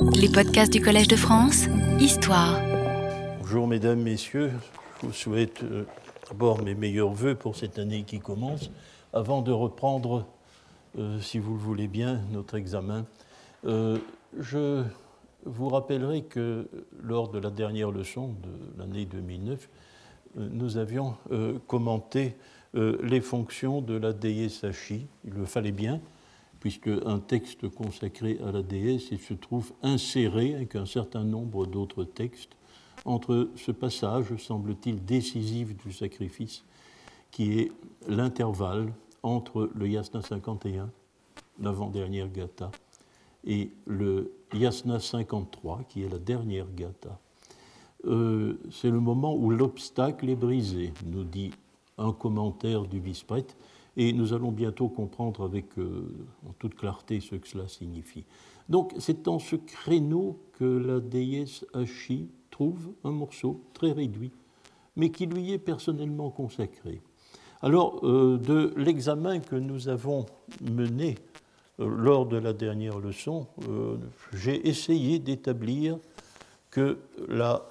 Les podcasts du Collège de France, Histoire. Bonjour mesdames, messieurs. Je vous souhaite euh, d'abord mes meilleurs voeux pour cette année qui commence. Avant de reprendre, euh, si vous le voulez bien, notre examen, euh, je vous rappellerai que lors de la dernière leçon de l'année 2009, nous avions commenté les fonctions de la Hachi. Il le fallait bien, puisque un texte consacré à la déesse se trouve inséré avec un certain nombre d'autres textes entre ce passage, semble-t-il, décisif du sacrifice, qui est l'intervalle entre le Yasna 51, l'avant-dernière gata, et le Yasna 53, qui est la dernière gata. Euh, c'est le moment où l'obstacle est brisé, nous dit un commentaire du vice-prêtre, et nous allons bientôt comprendre avec euh, en toute clarté ce que cela signifie. Donc c'est dans ce créneau que la déesse Hachi trouve un morceau très réduit, mais qui lui est personnellement consacré. Alors, euh, de l'examen que nous avons mené euh, lors de la dernière leçon, j'ai essayé d'établir que la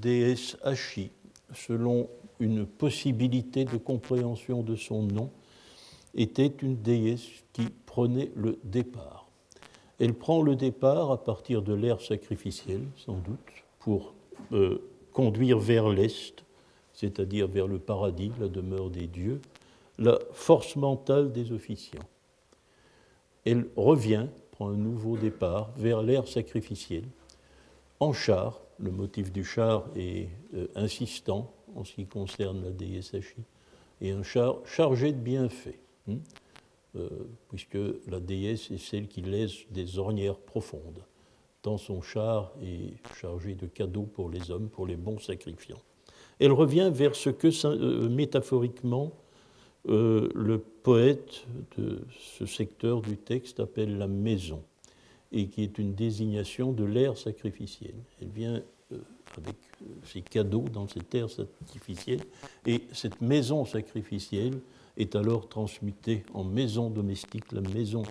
déesse Hachi, selon une possibilité de compréhension de son nom, était une déesse qui prenait le départ. Elle prend le départ à partir de l'ère sacrificielle, sans doute, pour euh, conduire vers l'Est, c'est-à-dire vers le paradis, la demeure des dieux, la force mentale des officiants. Elle revient, prend un nouveau départ vers l'ère sacrificielle, en char, le motif du char est euh, insistant en ce qui concerne la déesse Hachi, et un char chargé de bienfaits. Hmm? Euh, puisque la déesse est celle qui laisse des ornières profondes, tant son char est chargé de cadeaux pour les hommes, pour les bons sacrifiants. Elle revient vers ce que euh, métaphoriquement euh, le poète de ce secteur du texte appelle la maison, et qui est une désignation de l'ère sacrificielle. Elle vient avec ses cadeaux dans cette ère sacrificielle, et cette maison sacrificielle est alors transmutée en maison domestique, la maison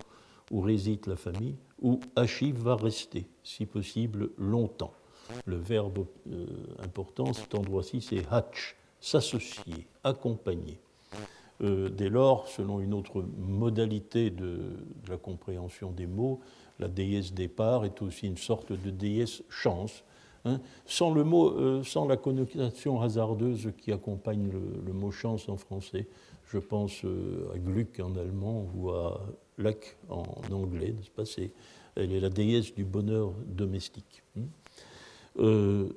où réside la famille, où Hachi va rester, si possible, longtemps. Le verbe euh, important, cet endroit-ci, c'est Hach, s'associer, accompagner. Euh, dès lors, selon une autre modalité de, la compréhension des mots, la déesse départ est aussi une sorte de déesse chance, hein. sans, le mot, euh, sans la connotation hasardeuse qui accompagne le, mot chance en français. Je pense euh, à Gluck en allemand ou à Lac en anglais, n'est-ce pas? Elle est la déesse du bonheur domestique. Hmm? Euh,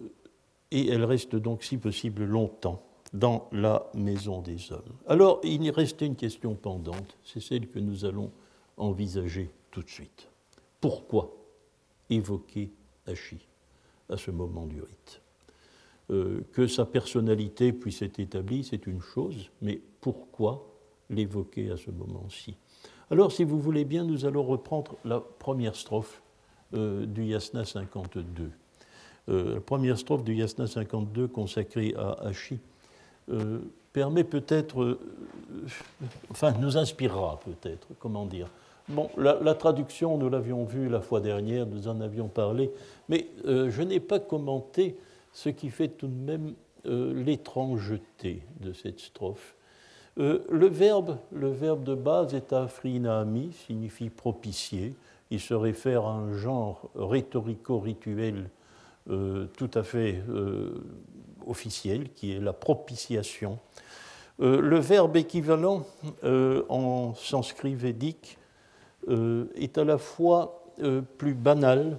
et elle reste donc, si possible, longtemps dans la maison des hommes. Alors, il restait une question pendante, c'est celle que nous allons envisager tout de suite. Pourquoi évoquer Hachi à ce moment du rite? Que sa personnalité puisse être établie, c'est une chose, mais pourquoi l'évoquer à ce moment-ci? Alors, si vous voulez bien, nous allons reprendre la première strophe euh, du Yasna 52. Euh, la première strophe du Yasna 52 consacrée à Hachi permet peut-être, enfin, nous inspirera peut-être, comment dire? Bon, la traduction, nous l'avions vue la fois dernière, nous en avions parlé, mais je n'ai pas commenté ce qui fait tout de même euh, l'étrangeté de cette strophe. Euh, le, verbe, le verbe de base est afrinaami, signifie propicier. Il se réfère à un genre rhétorico-rituel euh, tout à fait officiel, qui est la propitiation. le verbe équivalent en sanskrit védique est à la fois plus banal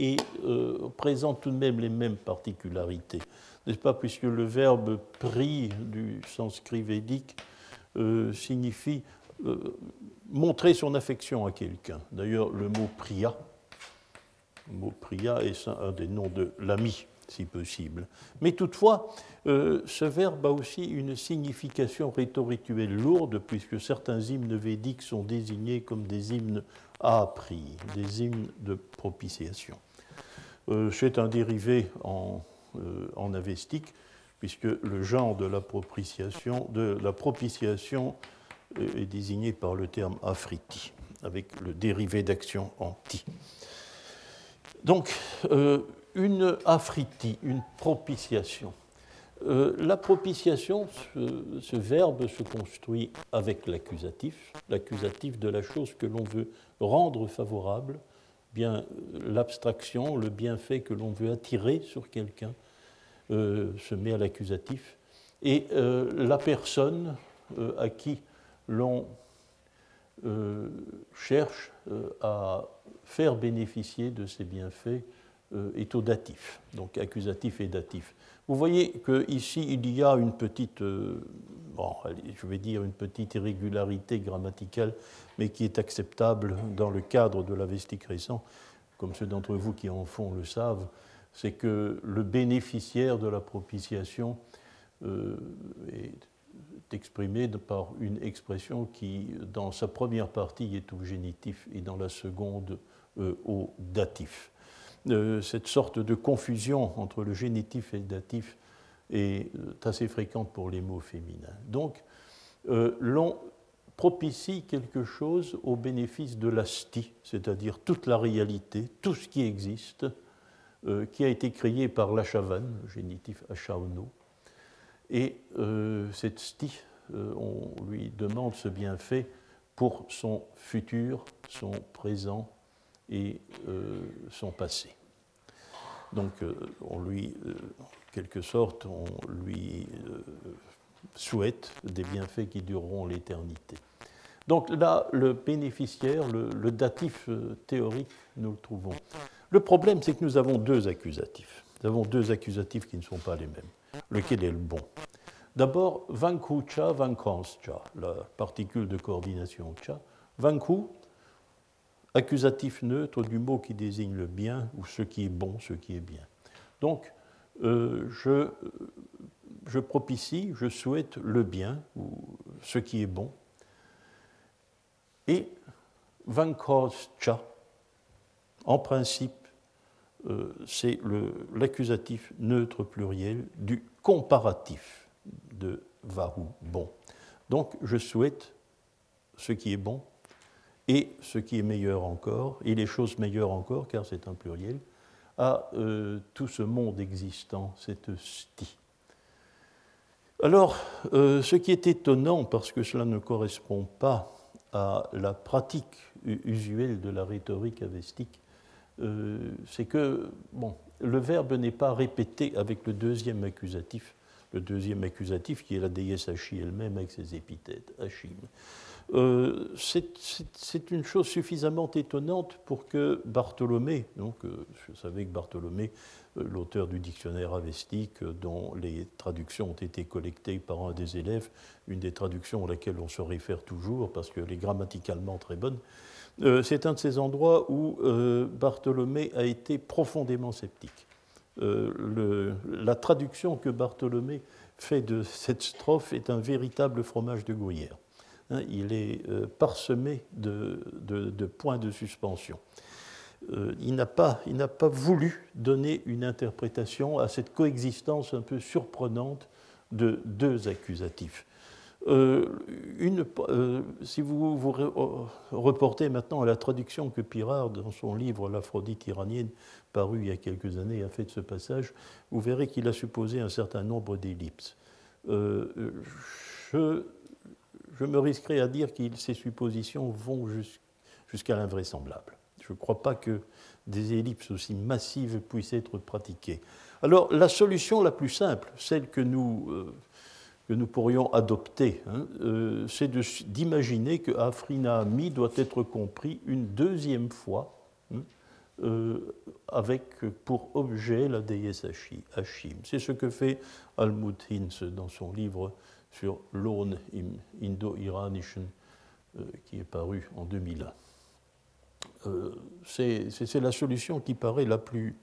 et euh, présente tout de même les mêmes particularités. N'est-ce pas, puisque le verbe pris du sanskrit védique euh, signifie euh, montrer son affection à quelqu'un. D'ailleurs, le mot priya, le mot priya est un des noms de l'ami, si possible. Mais toutefois, ce verbe a aussi une signification rhétorituelle lourde, puisque certains hymnes védiques sont désignés comme des hymnes à appris, des hymnes de propitiation. Euh, c'est un dérivé en, euh, en, avestique, puisque le genre de la propitiation, de la propitiation est désigné par le terme afriti, avec le dérivé d'action anti. Donc, une afriti, une propitiation. la propitiation, ce, verbe se construit avec l'accusatif, l'accusatif de la chose que l'on veut rendre favorable, bien l'abstraction, le bienfait que l'on veut attirer sur quelqu'un se met à l'accusatif, et la personne à qui l'on euh, cherche euh, à faire bénéficier de ces bienfaits euh, est au datif, donc accusatif et datif. Vous voyez qu'ici, il y a une petite, je vais dire une petite irrégularité grammaticale, mais qui est acceptable dans le cadre de l'avestique récent, comme ceux d'entre vous qui en font le savent, c'est que le bénéficiaire de la propitiation est exprimé par une expression qui, dans sa première partie, est au génitif et dans la seconde euh, au datif. Euh, cette sorte de confusion entre le génitif et le datif est euh, assez fréquente pour les mots féminins. Donc, l'on propicie quelque chose au bénéfice de l'asti, c'est-à-dire toute la réalité, tout ce qui existe, qui a été créé par l'achavan, génitif achaono, et euh, cette sti, euh, on lui demande ce bienfait pour son futur, son présent et euh, son passé. Donc, on lui, quelque sorte, on lui souhaite des bienfaits qui dureront l'éternité. Donc là, le bénéficiaire, le, datif théorique, nous le trouvons. Le problème, c'est que nous avons deux accusatifs. Nous avons deux accusatifs qui ne sont pas les mêmes lequel est le bon? D'abord, vanku cha, vankans cha, la particule de coordination cha. Vanku, accusatif neutre du mot qui désigne le bien ou ce qui est bon, ce qui est bien. Donc, euh, je, je propicie, je souhaite le bien ou ce qui est bon. Et vankos cha, en principe, euh, c'est l'accusatif neutre pluriel du comparatif de vahu, bon. Donc je souhaite ce qui est bon et ce qui est meilleur encore, et les choses meilleures encore, car c'est un pluriel, à euh, tout ce monde existant, cette sti. Alors, euh, ce qui est étonnant, parce que cela ne correspond pas à la pratique usuelle de la rhétorique avestique, euh, c'est que bon, le verbe n'est pas répété avec le deuxième accusatif, le deuxième accusatif qui est la déesse Hachi elle-même avec ses épithètes, Hachim. Euh, c'est une chose suffisamment étonnante pour que Bartholomé, donc euh, je savais que Bartholomé, l'auteur du dictionnaire avestique, dont les traductions ont été collectées par un des élèves, une des traductions à laquelle on se réfère toujours parce qu'elle est grammaticalement très bonne, euh, c'est un de ces endroits où euh, Bartholomé a été profondément sceptique. Euh, la traduction que Bartholomé fait de cette strophe est un véritable fromage de gruyère. Hein, il est parsemé de, points de suspension. il n'a pas, voulu donner une interprétation à cette coexistence un peu surprenante de deux accusatifs. Euh, euh, si vous vous euh, reportez maintenant à la traduction que Pirard, dans son livre L'Aphrodite iranienne, paru il y a quelques années, a fait de ce passage, vous verrez qu'il a supposé un certain nombre d'ellipses. je, je, me risquerai à dire que ces suppositions vont jusqu'à l'invraisemblable. Je ne crois pas que des ellipses aussi massives puissent être pratiquées. Alors la solution la plus simple, celle que nous que nous pourrions adopter, hein, euh, c'est d'imaginer que Afrinami doit être compris une deuxième fois hein, euh, avec pour objet la déesse Hashim. C'est ce que fait Almut Hinz dans son livre sur l'aune indo-iranischen euh, qui est paru en 2001. c'est la solution qui paraît la plus,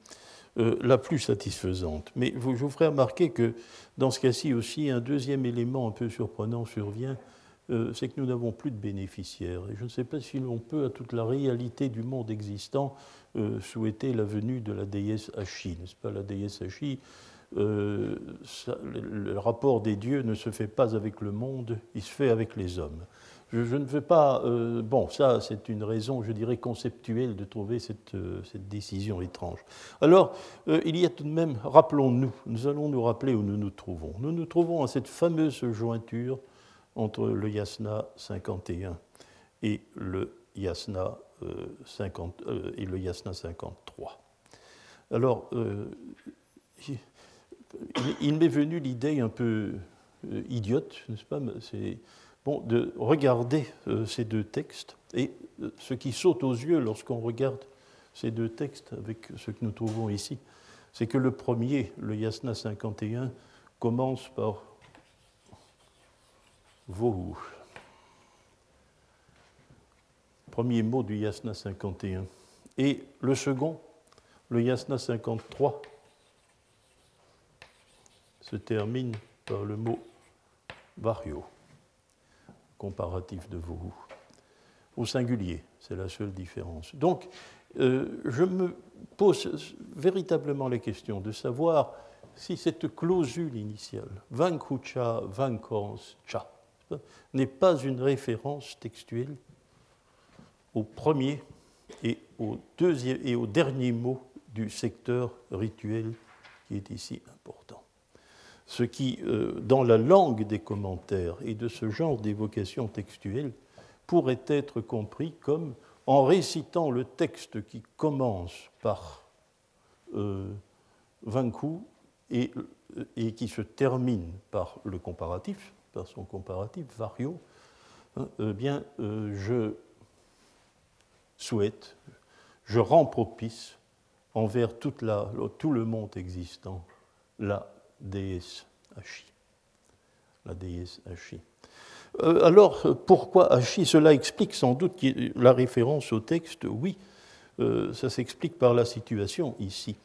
euh, la plus satisfaisante. Mais je vous ferai remarquer que dans ce cas-ci aussi, un deuxième élément un peu surprenant survient, euh, c'est que nous n'avons plus de bénéficiaires. Et je ne sais pas si l'on peut, à toute la réalité du monde existant, euh, souhaiter la venue de la déesse Hachi. N'est-ce pas? La déesse Hachi le rapport des dieux ne se fait pas avec le monde, il se fait avec les hommes. Je, ne veux pas. Euh, bon, ça, c'est une raison, je dirais, conceptuelle de trouver cette, euh, décision étrange. Alors, euh, il y a tout de même, rappelons-nous, nous allons nous rappeler où nous nous trouvons. Nous nous trouvons à cette fameuse jointure entre le Yasna 51 et le Yasna, 50, et le Yasna 53. Alors, il m'est venu l'idée un peu idiote, n'est-ce pas de regarder euh, ces deux textes. Et euh, ce qui saute aux yeux lorsqu'on regarde ces deux textes avec ce que nous trouvons ici, c'est que le premier, le Yasna 51, commence par Vohu. Premier mot du Yasna 51. Et le second, le Yasna 53, se termine par le mot Vario comparatif de vous. Au singulier, c'est la seule différence. Donc, euh, je me pose véritablement la question de savoir si cette clausule initiale, vankucha, cha, n'est pas une référence textuelle au premier et au, deuxième, et au dernier mot du secteur rituel qui est ici important ce qui, euh, dans la langue des commentaires et de ce genre d'évocation textuelle, pourrait être compris comme en récitant le texte qui commence par euh, Vanku et, qui se termine par le comparatif, par son comparatif, vario, hein, eh bien, euh, je souhaite, je rends propice envers tout le monde existant la déesse Hachi. La déesse Hachi. Euh, alors, pourquoi Hachi? Cela explique sans doute la référence au texte, oui, euh, ça s'explique par la situation ici.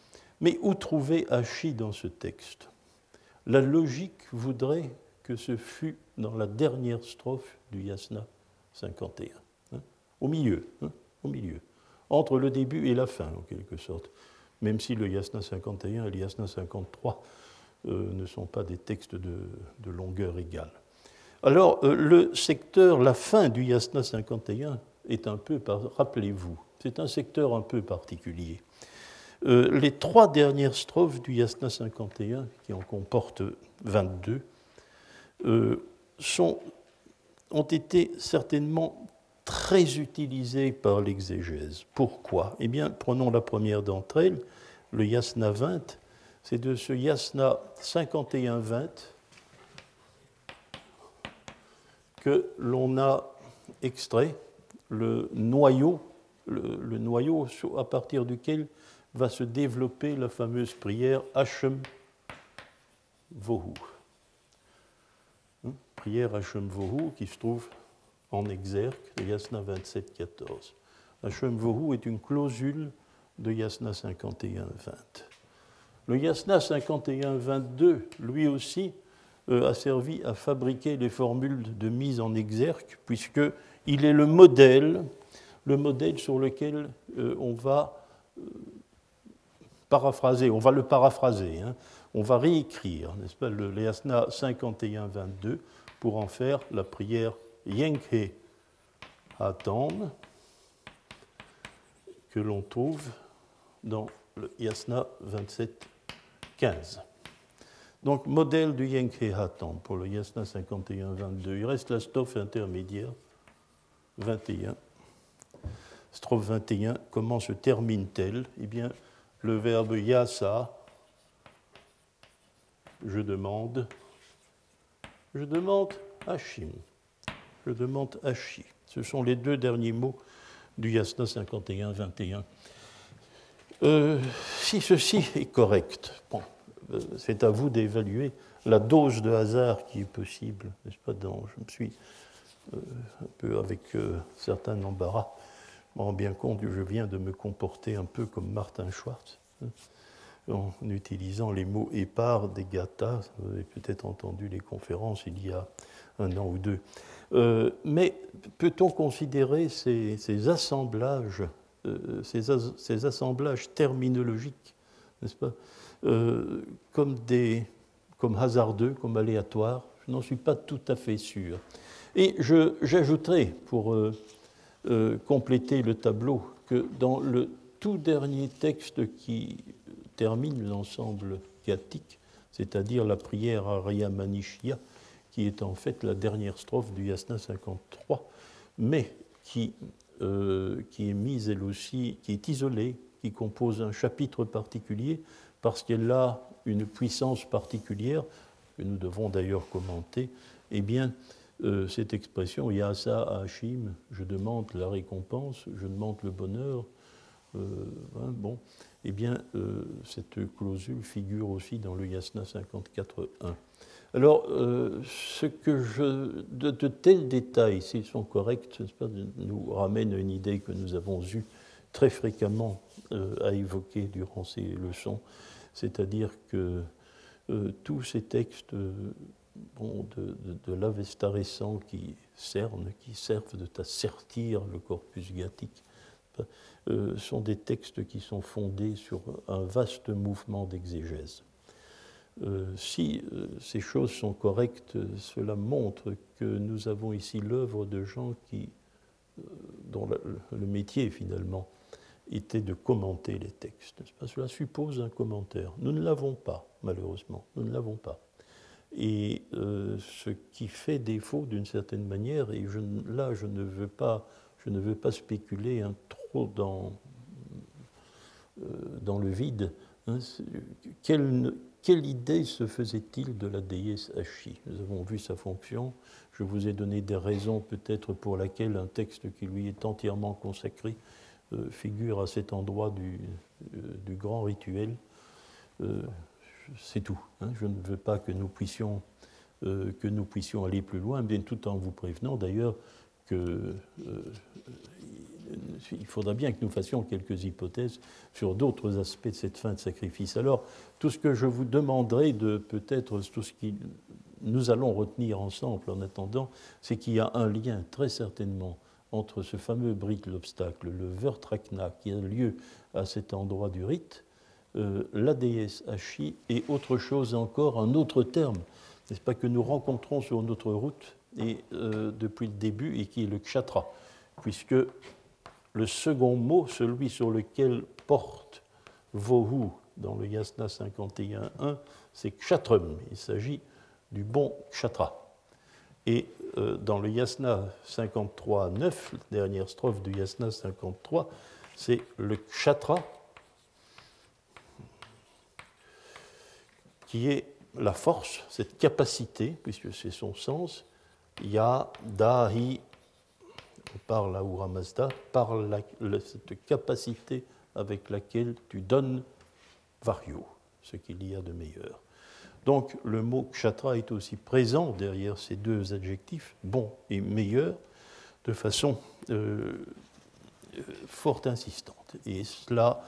Mais où trouver Hachi dans ce texte? La logique voudrait que ce fût dans la dernière strophe du Yasna 51, hein, au milieu, hein, au milieu, entre le début et la fin, en quelque sorte, même si le Yasna 51 et le Yasna 53 euh, ne sont pas des textes de, longueur égale. Alors, euh, le secteur, la fin du Yasna 51 est un peu, rappelez-vous, c'est un secteur un peu particulier. Euh, les trois dernières strophes du Yasna 51, qui en comportent 22, sont, ont été certainement très utilisées par l'exégèse. Pourquoi? Eh bien, prenons la première d'entre elles, le Yasna 20, c'est de ce yasna 51-20 que l'on a extrait le noyau, le, noyau à partir duquel va se développer la fameuse prière Hashem Vohu. Hein? Prière Hashem Vohu qui se trouve en exergue de Yasna 27-14. Hashem Vohu est une clausule de Yasna 51-20. Le Yasna 51-22, lui aussi, euh, a servi à fabriquer les formules de mise en exergue, puisqu'il est le modèle, le modèle sur lequel euh, on va euh, paraphraser, on va le paraphraser, hein. on va réécrire, n'est-ce pas, le, Yasna 51-22 pour en faire la prière Yenkhe Hatam que l'on trouve dans le Yasna 27 donc, modèle du Yankee Hatan pour le Yasna 51-22. Il reste la strophe intermédiaire 21. Strophe 21, comment se termine-t-elle? Eh bien, le verbe yasa, je demande, je demande Hashim. Je demande Hashi. Ce sont les deux derniers mots du Yasna 51-21. Euh, si ceci est correct, bon, euh, c'est à vous d'évaluer la dose de hasard qui est possible, n'est-ce pas Je me suis euh, un peu avec certains embarras, me rends bien compte que je viens de me comporter un peu comme Martin Schwartz, hein, en utilisant les mots épars des gathas. Vous avez peut-être entendu les conférences il y a un an ou deux. mais peut-on considérer ces assemblages euh, ces, assemblages terminologiques, n'est-ce pas, euh, comme, des, comme hasardeux, comme aléatoires. Je n'en suis pas tout à fait sûr. Et j'ajouterai, pour compléter le tableau, que dans le tout dernier texte qui termine l'ensemble ghathique, c'est-à-dire la prière Arya Manishya, qui est en fait la dernière strophe du Yasna 53, mais qui, euh, qui est mise elle aussi, qui est isolée, qui compose un chapitre particulier, parce qu'elle a une puissance particulière, que nous devons d'ailleurs commenter, eh bien, euh, cette expression Yasa Hashim, je demande la récompense, je demande le bonheur, euh, hein, bon, eh bien, euh, cette clausule figure aussi dans le Yasna 54.1. Alors, euh, ce que de, tels détails, s'ils sont corrects, nous ramènent à une idée que nous avons eue très fréquemment à évoquer durant ces leçons, c'est-à-dire que tous ces textes de, de, l'Avesta récent qui cernent, qui servent de t'assertir le corpus gathique, euh, sont des textes qui sont fondés sur un vaste mouvement d'exégèse. Euh, si euh, ces choses sont correctes, cela montre que nous avons ici l'œuvre de gens qui, dont le, métier finalement était de commenter les textes. Cela suppose un commentaire. Nous ne l'avons pas, malheureusement. Nous ne l'avons pas. Et ce qui fait défaut d'une certaine manière, et là je ne veux pas, je ne veux pas spéculer un dans, euh, dans le vide. Hein, quelle, idée se faisait-il de la déesse Hachi? Nous avons vu sa fonction. Je vous ai donné des raisons peut-être pour lesquelles un texte qui lui est entièrement consacré euh, figure à cet endroit du, euh, grand rituel. C'est tout. Hein. Je ne veux pas que nous puissions, que nous puissions aller plus loin, bien tout en vous prévenant d'ailleurs que il faudra bien que nous fassions quelques hypothèses sur d'autres aspects de cette fin de sacrifice. Alors, tout ce que je vous demanderai de peut-être, tout ce que nous allons retenir ensemble en attendant, c'est qu'il y a un lien très certainement entre ce fameux Brit l'obstacle, le Vertrakna qui a lieu à cet endroit du rite, euh, la déesse Hachi et autre chose encore, un autre terme, n'est-ce pas, que nous rencontrons sur notre route et, euh, depuis le début et qui est le kshatra, puisque le second mot, celui sur lequel porte Vohu dans le Yasna 51.1, c'est kshatrum. Il s'agit du bon kshatra. Et euh, dans le Yasna 53.9, dernière strophe du Yasna 53, c'est le kshatra qui est la force, cette capacité, puisque c'est son sens, ya, dahi, par la Ahura Mazda, par cette capacité avec laquelle tu donnes vario, ce qu'il y a de meilleur. Donc le mot kshatra est aussi présent derrière ces deux adjectifs, bon et meilleur, de façon euh, euh, fort insistante. Et cela,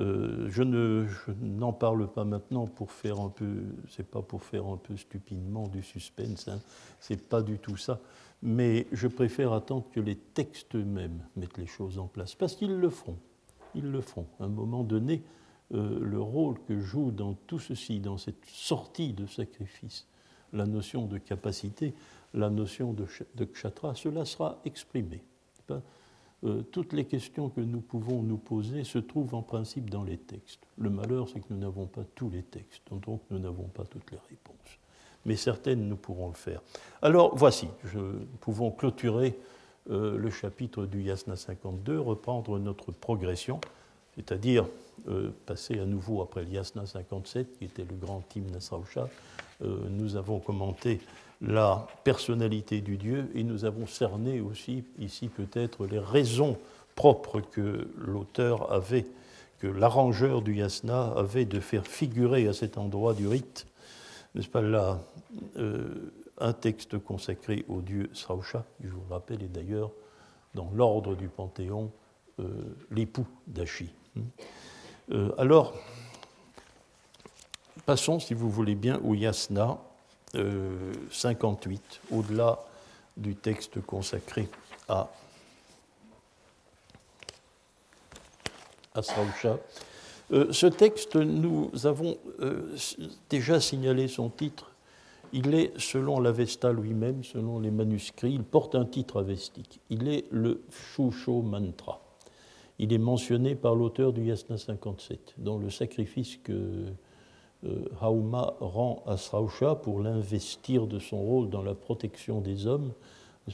euh, je n'en parle pas maintenant pour faire un peu, c'est pas pour faire un peu stupidement du suspense, hein, c'est pas du tout ça mais je préfère attendre que les textes eux-mêmes mettent les choses en place, parce qu'ils le feront. Ils le feront. À un moment donné, euh, le rôle que joue dans tout ceci, dans cette sortie de sacrifice, la notion de capacité, la notion de, de kshatra, cela sera exprimé. Euh, toutes les questions que nous pouvons nous poser se trouvent en principe dans les textes. Le malheur, c'est que nous n'avons pas tous les textes, donc nous n'avons pas toutes les réponses mais certaines nous pourrons le faire. Alors voici, nous pouvons clôturer euh, le chapitre du Yasna 52, reprendre notre progression, c'est-à-dire euh, passer à nouveau après le Yasna 57, qui était le grand hymne Nasrausha. Euh, nous avons commenté la personnalité du Dieu et nous avons cerné aussi ici peut-être les raisons propres que l'auteur avait, que l'arrangeur du Yasna avait de faire figurer à cet endroit du rite n'est-ce pas là, euh, un texte consacré au dieu Srausha, qui, je vous le rappelle, est d'ailleurs dans l'ordre du Panthéon euh, l'époux d'Achi. Euh, alors, passons, si vous voulez bien, au Yasna 58, au-delà du texte consacré à, à Srausha. Euh, ce texte, nous avons euh, déjà signalé son titre Il est, selon l'Avesta lui-même, selon les manuscrits, il porte un titre avestique. Il est le Shusho Mantra. Il est mentionné par l'auteur du Yasna 57, dans le sacrifice que euh, Hauma rend à Srausha pour l'investir de son rôle dans la protection des hommes.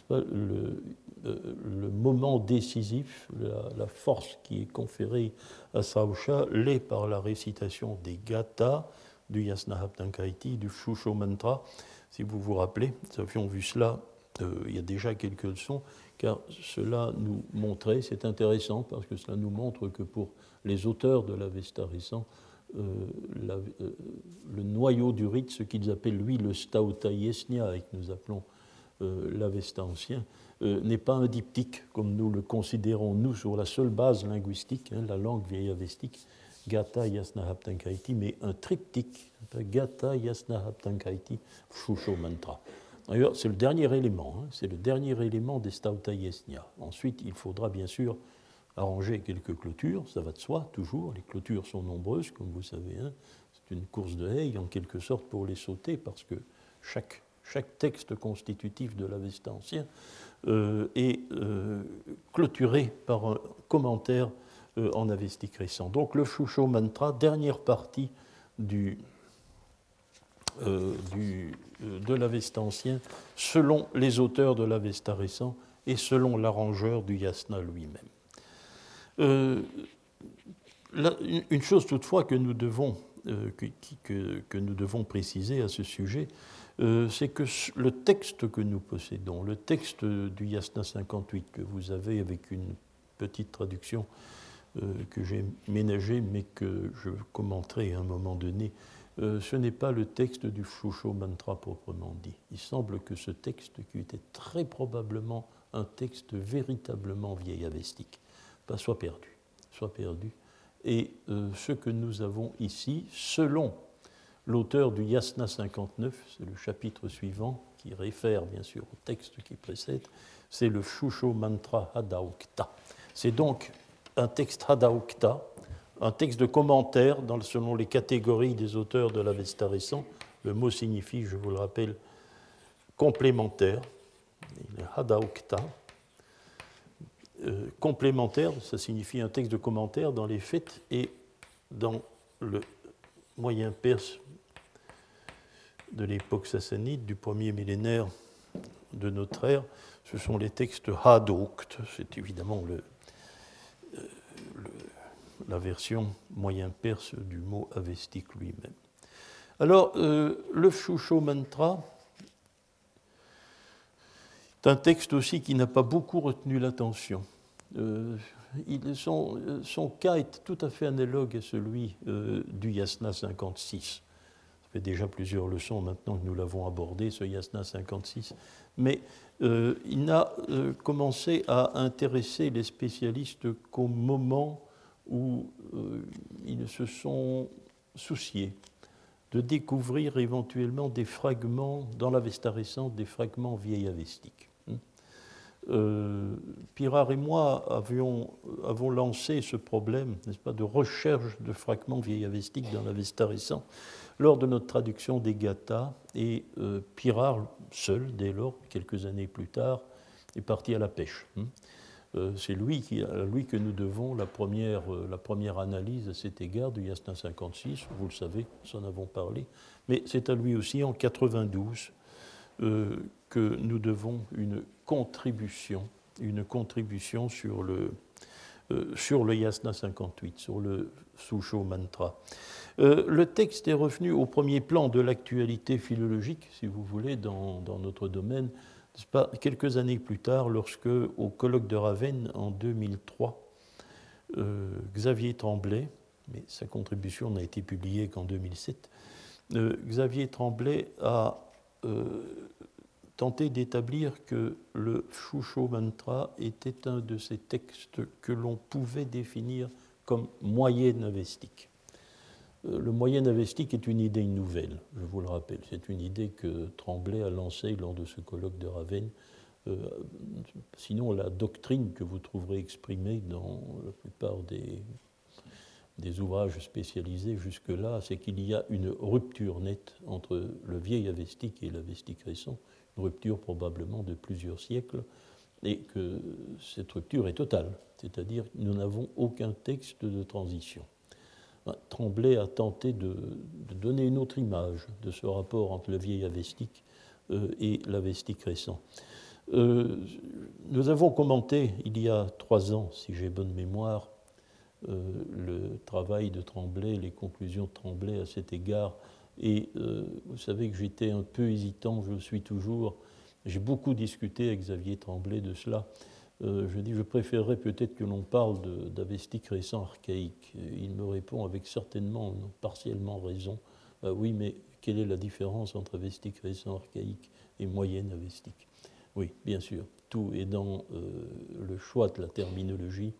Pas, le, euh, le, moment décisif, la, force qui est conférée à Srausha l'est par la récitation des gathas, du Yasnahaptankaiti, du Shusho Mantra. Si vous vous rappelez, nous avions vu cela euh, il y a déjà quelques leçons, car cela nous montrait, c'est intéressant parce que cela nous montre que pour les auteurs de l'Avesta récent, euh, euh, le noyau du rite, ce qu'ils appellent lui le Stauta Yesnia, et que nous appelons l'Avesta ancien, n'est pas un diptyque comme nous le considérons, nous, sur la seule base linguistique, hein, la langue vieille avestique, Gata Yasna Haptankaiti, mais un triptyque, Gata Yasna Haptankaiti Shusho Mantra. D'ailleurs, c'est le dernier élément, hein, c'est le dernier élément des Stauta Yesnia. Ensuite, il faudra bien sûr arranger quelques clôtures, ça va de soi, toujours. Les clôtures sont nombreuses, comme vous savez. Hein. C'est une course de haie, en quelque sorte, pour les sauter, parce que chaque, chaque texte constitutif de l'Avesta ancien euh, est euh, clôturé par un commentaire euh, en avestique récent. Donc le Shusho Mantra, dernière partie du, du, de l'Avesta ancien, selon les auteurs de l'Avesta récent et selon l'arrangeur du Yasna lui-même. une chose toutefois que nous devons, que, que, nous devons préciser à ce sujet, c'est que le texte que nous possédons, le texte du Yasna 58 que vous avez avec une petite traduction euh, que j'ai ménagé, mais que je commenterai à un moment donné, euh, ce n'est pas le texte du Shusho Mantra proprement dit. Il semble que ce texte, qui était très probablement un texte véritablement vieil avestique, pas soit perdu, soit perdu. Et euh, ce que nous avons ici, selon l'auteur du Yasna 59, c'est le chapitre suivant, qui réfère bien sûr au texte qui précède, c'est le Shusho Mantra Hadaukta. C'est donc un texte Hadaukta, un texte de commentaire selon les catégories des auteurs de l'Avesta récent. Le mot signifie, je vous le rappelle, complémentaire. Hadaukta. Euh, complémentaire, ça signifie un texte de commentaire dans les faits et dans le moyen perse de l'époque sassanide, du premier millénaire de notre ère, ce sont les textes Hadoukt, c'est évidemment le, la version moyen perse du mot avestique lui-même. Alors, euh, le Shusho Mantra est un texte aussi qui n'a pas beaucoup retenu l'attention. Euh, son, cas est tout à fait analogue à celui euh, du Yasna 56. Fait déjà plusieurs leçons maintenant que nous l'avons abordé, ce Yasna 56. Mais il n'a commencé à intéresser les spécialistes qu'au moment où euh, ils se sont souciés de découvrir éventuellement des fragments, dans l'Avesta récente, des fragments vieillavestiques. Hein. Euh, Pirard et moi avons lancé ce problème, n'est-ce pas, de recherche de fragments vieillavestiques dans l'Avesta récent lors de notre traduction des Gathas, et euh, Pirard, seul, dès lors, quelques années plus tard, est parti à la pêche. Hein. Euh, c'est lui, à lui que nous devons la première, euh, analyse à cet égard du Yasna 56, vous le savez, nous en avons parlé, mais c'est à lui aussi en 92 euh, que nous devons une contribution, une contribution sur le, sur le Yasna 58, sur le Susho Mantra. le texte est revenu au premier plan de l'actualité philologique, si vous voulez, dans, notre domaine, pas, quelques années plus tard, lorsque, au colloque de Ravenne en 2003, euh, Xavier Tremblay, mais sa contribution n'a été publiée qu'en 2007, euh, Xavier Tremblay a euh, tenté d'établir que le Shusho Mantra était un de ces textes que l'on pouvait définir comme moyenne avestique. Euh, le moyen avestique est une idée nouvelle, je vous le rappelle. C'est une idée que Tremblay a lancée lors de ce colloque de Ravenne. Euh, sinon, la doctrine que vous trouverez exprimée dans la plupart des, des ouvrages spécialisés jusque-là, c'est qu'il y a une rupture nette entre le vieil avestique et l'avestique récent, rupture probablement de plusieurs siècles, et que cette rupture est totale, c'est-à-dire nous n'avons aucun texte de transition. Tremblay a tenté de, donner une autre image de ce rapport entre le vieil avestique euh, et l'avestique récent. Euh, nous avons commenté il y a trois ans, si j'ai bonne mémoire, euh, le travail de Tremblay, les conclusions de Tremblay à cet égard. Et vous savez que j'étais un peu hésitant, je le suis toujours. J'ai beaucoup discuté avec Xavier Tremblay de cela. Euh, je dis, je préférerais peut-être que l'on parle d'avestique récent archaïque. Il me répond avec certainement, partiellement raison. Euh, oui, mais quelle est la différence entre avestique récent archaïque et moyenne avestique Oui, bien sûr, tout est dans euh, le choix de la terminologie.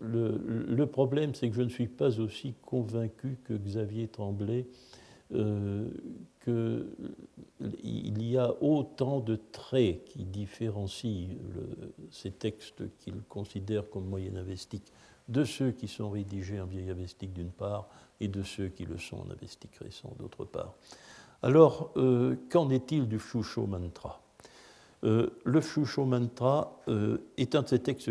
Le, problème, c'est que je ne suis pas aussi convaincu que Xavier Tremblay euh, qu'il y a autant de traits qui différencient ces textes qu'il considère comme moyen avestique de ceux qui sont rédigés en vieil avestique d'une part et de ceux qui le sont en avestique récent d'autre part. Alors, euh, qu'en est-il du Shusho Mantra? Euh, Le Shusho Mantra est un de ces textes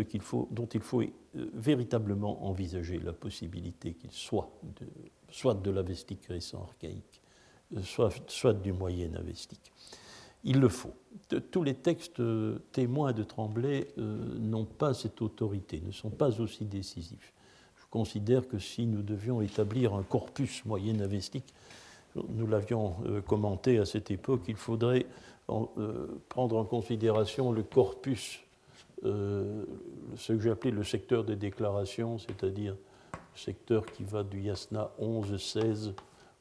dont il faut véritablement envisager la possibilité qu'il soit de, soit de l'avestique récent archaïque, soit, soit du moyen avestique. Il le faut. Tous les textes témoins de Tremblay euh, n'ont pas cette autorité, ne sont pas aussi décisifs. Je considère que si nous devions établir un corpus moyen avestique, nous l'avions euh, commenté à cette époque, il faudrait euh, prendre en considération le corpus, ce que j'ai appelé le secteur des déclarations, c'est-à-dire secteur qui va du Yasna 11-16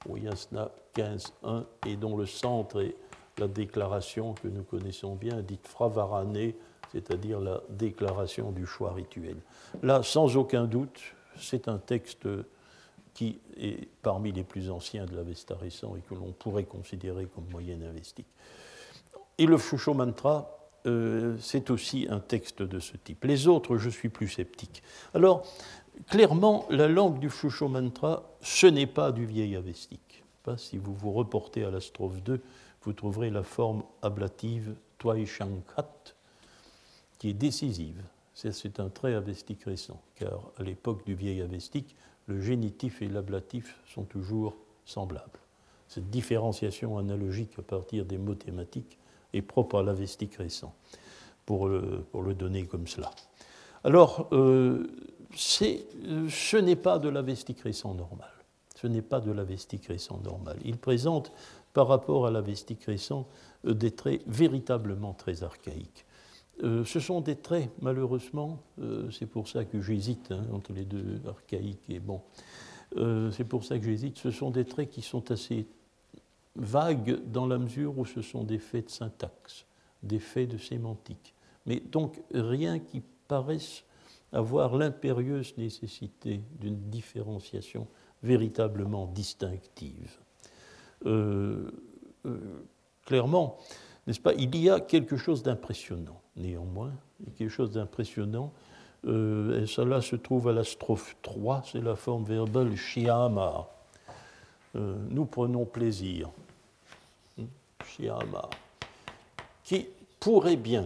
au Yasna 15-1 et dont le centre est la déclaration que nous connaissons bien, dite Fravarane, c'est-à-dire la déclaration du choix rituel. Là, sans aucun doute, c'est un texte qui est parmi les plus anciens de l'Avesta récent et que l'on pourrait considérer comme moyen avestique. Et le Shusho Mantra, euh, c'est aussi un texte de ce type. Les autres, je suis plus sceptique. Alors, clairement, la langue du Shusho Mantra, ce n'est pas du vieil avestique. Si vous vous reportez à la strophe 2, vous trouverez la forme ablative Twai Shankat, qui est décisive. C'est un trait avestique récent, car à l'époque du vieil avestique, le génitif et l'ablatif sont toujours semblables. Cette différenciation analogique à partir des mots thématiques est propre à l'avestique récent, pour le, pour le donner comme cela. Alors, euh, ce n'est pas de l'avestique récent normal. Ce n'est pas de l'avestique récent normal. Il présente, par rapport à l'avestique récent, euh, des traits véritablement très archaïques. Euh, ce sont des traits, malheureusement, euh, c'est pour ça que j'hésite hein, entre les deux, archaïques et bon, c'est pour ça que j'hésite, ce sont des traits qui sont assez vagues dans la mesure où ce sont des faits de syntaxe, des faits de sémantique. Mais donc rien qui paraisse avoir l'impérieuse nécessité d'une différenciation véritablement distinctive. Euh, euh, clairement, n'est-ce pas, il y a quelque chose d'impressionnant, néanmoins, quelque chose d'impressionnant. Euh, et cela se trouve à la strophe 3, c'est la forme verbale shiama. nous prenons plaisir. Qui pourrait bien,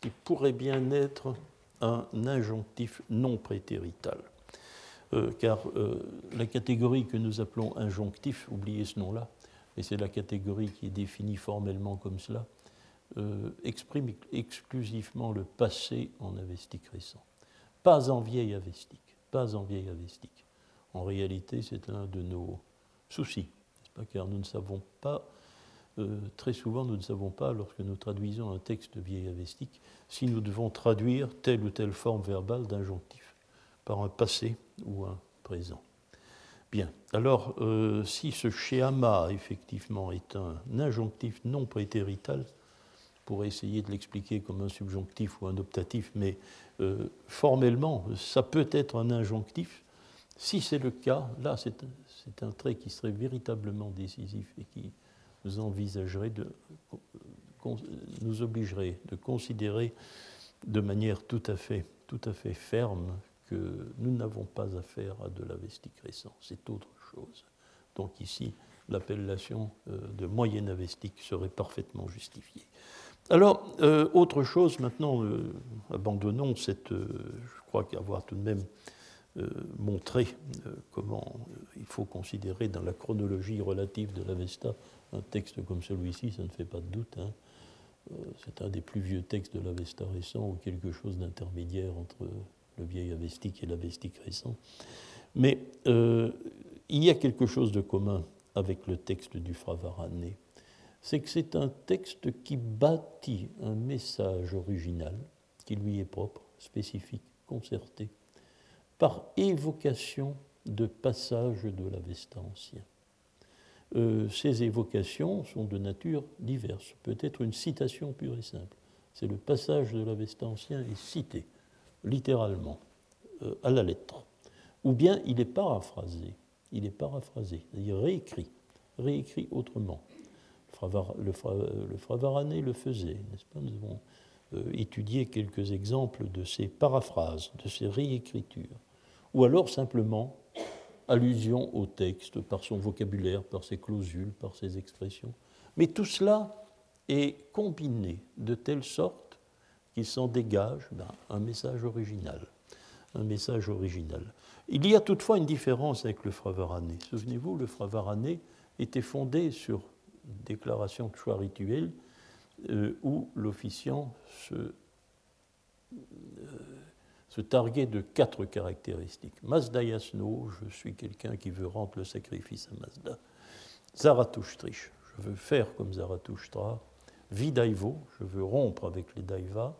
qui pourrait bien être un injonctif non prétérital. Euh, car euh, la catégorie que nous appelons injonctif, oubliez ce nom-là, mais c'est la catégorie qui est définie formellement comme cela, euh, exprime exclusivement le passé en avestique récent. Pas en vieil avestique, pas en vieil avestique. En réalité, c'est un de nos soucis, pas, car nous ne savons pas euh, très souvent, nous ne savons pas, lorsque nous traduisons un texte vieil avestique, si nous devons traduire telle ou telle forme verbale d'injonctif par un passé ou un présent. Bien, alors euh, si ce schéma, effectivement, est un injonctif non prétérital, pour essayer de l'expliquer comme un subjonctif ou un optatif, mais euh, formellement, ça peut être un injonctif. Si c'est le cas, là, c'est un trait qui serait véritablement décisif et qui nous envisagerait de, nous obligerait de considérer de manière tout à fait, ferme que nous n'avons pas affaire à de l'avestique récent, c'est autre chose. Donc ici, l'appellation euh, de moyen avestique serait parfaitement justifiée. Alors, euh, autre chose, maintenant, euh, abandonnons cette. je crois qu'avoir tout de même montré comment il faut considérer dans la chronologie relative de l'Avesta un texte comme celui-ci, ça ne fait pas de doute. Hein. c'est un des plus vieux textes de l'Avesta récent ou quelque chose d'intermédiaire entre le vieil avestique et l'avestique récent. Mais il y a quelque chose de commun avec le texte du Fravarané, c'est que c'est un texte qui bâtit un message original, qui lui est propre, spécifique, concerté, par évocation de passages de l'Avesta ancien. Euh, ces évocations sont de nature diverse. Peut-être une citation pure et simple. C'est le passage de l'Avesta ancien est cité, littéralement, euh, à la lettre. Ou bien il est paraphrasé il est paraphrasé, c'est-à-dire réécrit, réécrit autrement. Le, Fravarané le faisait, n'est-ce pas? Nous avons euh, étudié quelques exemples de ces paraphrases, de ces réécritures. Ou alors simplement allusion au texte par son vocabulaire, par ses clausules, par ses expressions. Mais tout cela est combiné de telle sorte qu'il s'en dégage ben, un message original. Un message original. Il y a toutefois une différence avec le Fravarané. Souvenez-vous, le Fravarané était fondé sur une déclaration de choix rituel euh, où l'officiant se, euh, se, targuait de quatre caractéristiques. Mazda Yasno, je suis quelqu'un qui veut rendre le sacrifice à Mazda. Zarathusтрich, je veux faire comme Zarathustra. Vidaivo, je veux rompre avec les Daivas.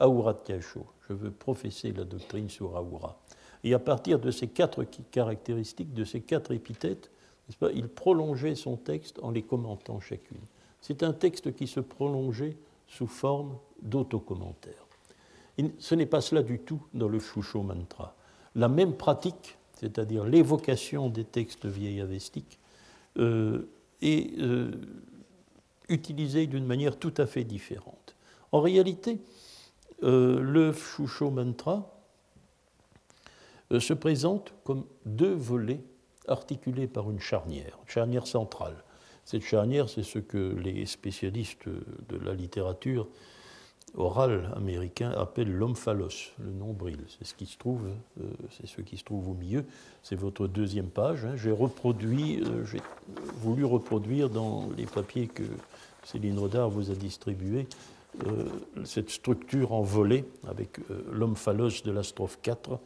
Aurat je veux professer la doctrine sur Aura. Et à partir de ces quatre caractéristiques, de ces quatre épithètes, il prolongeait son texte en les commentant chacune. C'est un texte qui se prolongeait sous forme d'autocommentaire. Ce n'est pas cela du tout dans le Shusho Mantra. La même pratique, c'est-à-dire l'évocation des textes vieillavestiques, euh, est euh, utilisée d'une manière tout à fait différente. En réalité, euh, le Shusho Mantra euh, se présente comme deux volets articulés par une charnière, une charnière centrale. Cette charnière, c'est ce que les spécialistes de la littérature orale américain appellent l'omphalos, le nombril. C'est ce qui se trouve, euh, c'est ce qui se trouve au milieu. C'est votre deuxième page. Hein. J'ai reproduit, euh, j'ai voulu reproduire dans les papiers que Céline Rodard vous a distribués cette structure en volets avec l'omphalos de la strophe 4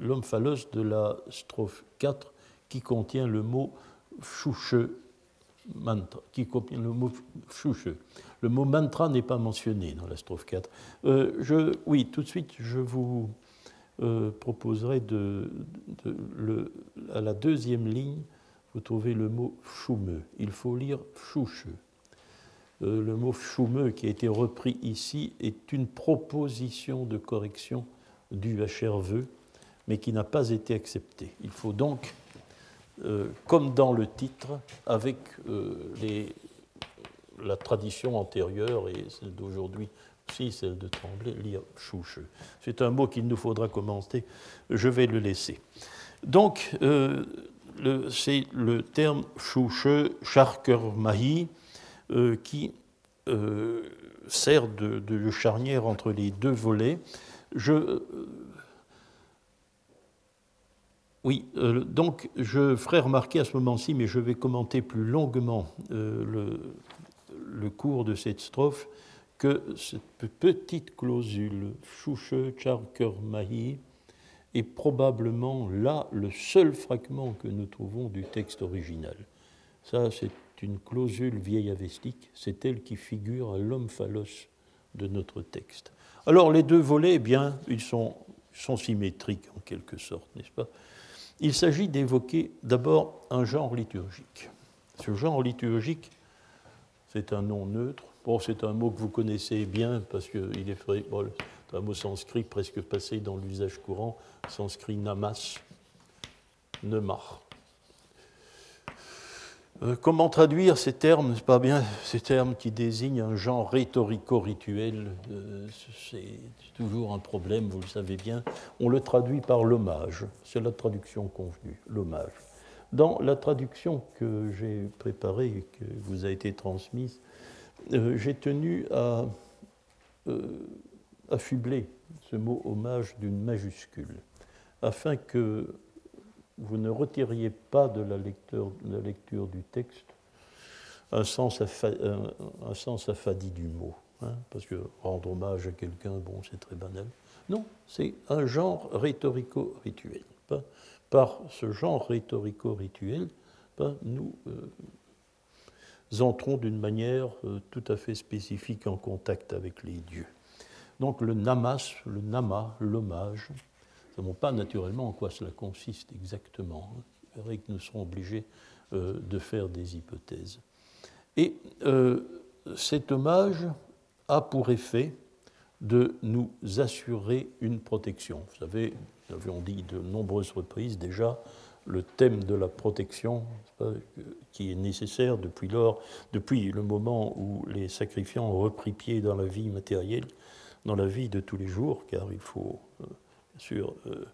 l'omphalos de la strophe 4 qui contient le mot chouche qui contient le mot chouche. Le mot mantra n'est pas mentionné dans la strophe 4. Euh, je, oui, tout de suite, je vous euh, proposerai de, le, à la deuxième ligne, vous trouvez le mot choumeux. Il faut lire chouche. Euh, le mot choumeux qui a été repris ici est une proposition de correction du HRV, mais qui n'a pas été acceptée. Il faut donc, euh, comme dans le titre, avec euh, la tradition antérieure et celle d'aujourd'hui aussi, celle de Tremblay, lire choucheux. C'est un mot qu'il nous faudra commenter, je vais le laisser. Donc, c'est le terme choucheux, charker mahi, euh, qui euh, sert de, charnière entre les deux volets. Je, euh, oui, donc je ferai remarquer à ce moment-ci, mais je vais commenter plus longuement le, le, cours de cette strophe, que cette petite clausule, Chouche Charker Mahi, est probablement là le seul fragment que nous trouvons du texte original. Ça, c'est une clausule vieille avestique, c'est elle qui figure à l'omphalos de notre texte. Alors les deux volets, eh bien, ils sont symétriques en quelque sorte, n'est-ce pas? Il s'agit d'évoquer d'abord un genre liturgique. Ce genre liturgique, c'est un nom neutre. Bon, c'est un mot que vous connaissez bien parce qu'il est bon, un mot sanskrit presque passé dans l'usage courant, sanskrit namas, nemar. Euh, comment traduire ces termes? C'est pas bien ces termes qui désignent un genre rhétorico-rituel. Euh, c'est toujours un problème, vous le savez bien. On le traduit par l'hommage. C'est la traduction convenue, l'hommage. Dans la traduction que j'ai préparée et que vous a été transmise, euh, j'ai tenu à affubler ce mot hommage d'une majuscule, afin que vous ne retiriez pas de la lecture, du texte un sens, affadi du mot. Hein, parce que rendre hommage à quelqu'un, bon, c'est très banal. Non, c'est un genre rhétorico-rituel. Par ce genre rhétorico-rituel, nous euh, entrons d'une manière euh, tout à fait spécifique en contact avec les dieux. Donc le namas, le nama, l'hommage, ne savons pas naturellement en quoi cela consiste exactement. C'est vrai que nous serons obligés euh, de faire des hypothèses. Et euh, cet hommage a pour effet de nous assurer une protection. Vous savez, nous avions dit de nombreuses reprises déjà le thème de la protection qui est nécessaire depuis lors, depuis le moment où les sacrifiants ont repris pied dans la vie matérielle, dans la vie de tous les jours, car il faut euh, sur euh,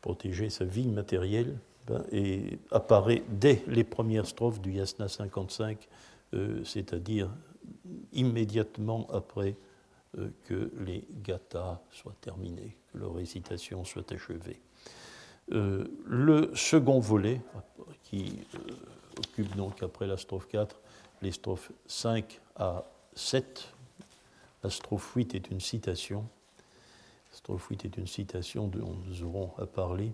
protéger sa vie matérielle, ben, et apparaît dès les premières strophes du Yasna 55, euh, c'est-à-dire immédiatement après euh, que les gathas soient terminés, que leur récitation soit achevée. le second volet, qui occupe donc après la strophe 4 les strophes 5 à 7, la strophe 8 est une citation, strophe 8 est une citation dont nous aurons à parler,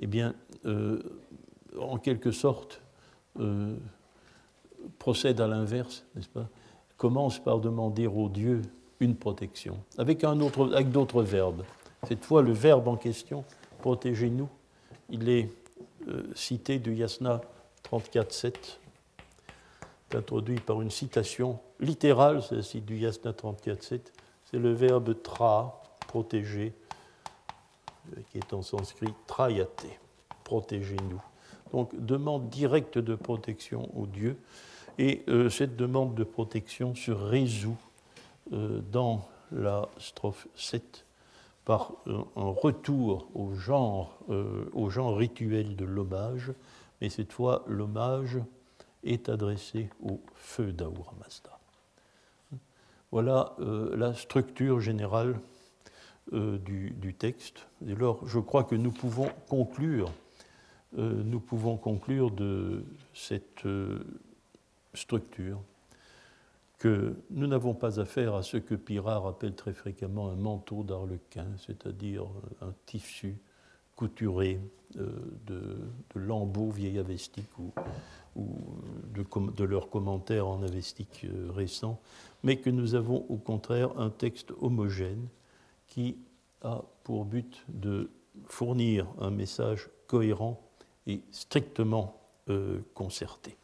eh bien, euh, en quelque sorte, euh, procède à l'inverse, n'est-ce pas? Commence par demander au Dieu une protection, avec, d'autres verbes. Cette fois, le verbe en question, protégez-nous, il est euh, cité du Yasna 34.7, introduit par une citation littérale, du Yasna 34.7, c'est le verbe tra, protéger, euh, qui est en sanskrit trayate, protégez-nous. Donc demande directe de protection au Dieu, et euh, cette demande de protection se résout euh, dans la strophe 7 par un retour au genre, au genre rituel de l'hommage, mais cette fois l'hommage est adressé au feu d'Ahura Mazda. Voilà la structure générale euh, du, texte. Et alors, je crois que nous pouvons conclure, euh, nous pouvons conclure de cette euh, structure que nous n'avons pas affaire à ce que Pirard appelle très fréquemment un manteau d'arlequin, c'est-à-dire un tissu couturé de, lambeaux vieilles avestiques ou, ou de, de, leurs commentaires en avestique récents, mais que nous avons au contraire un texte homogène qui a pour but de fournir un message cohérent et strictement euh, concerté.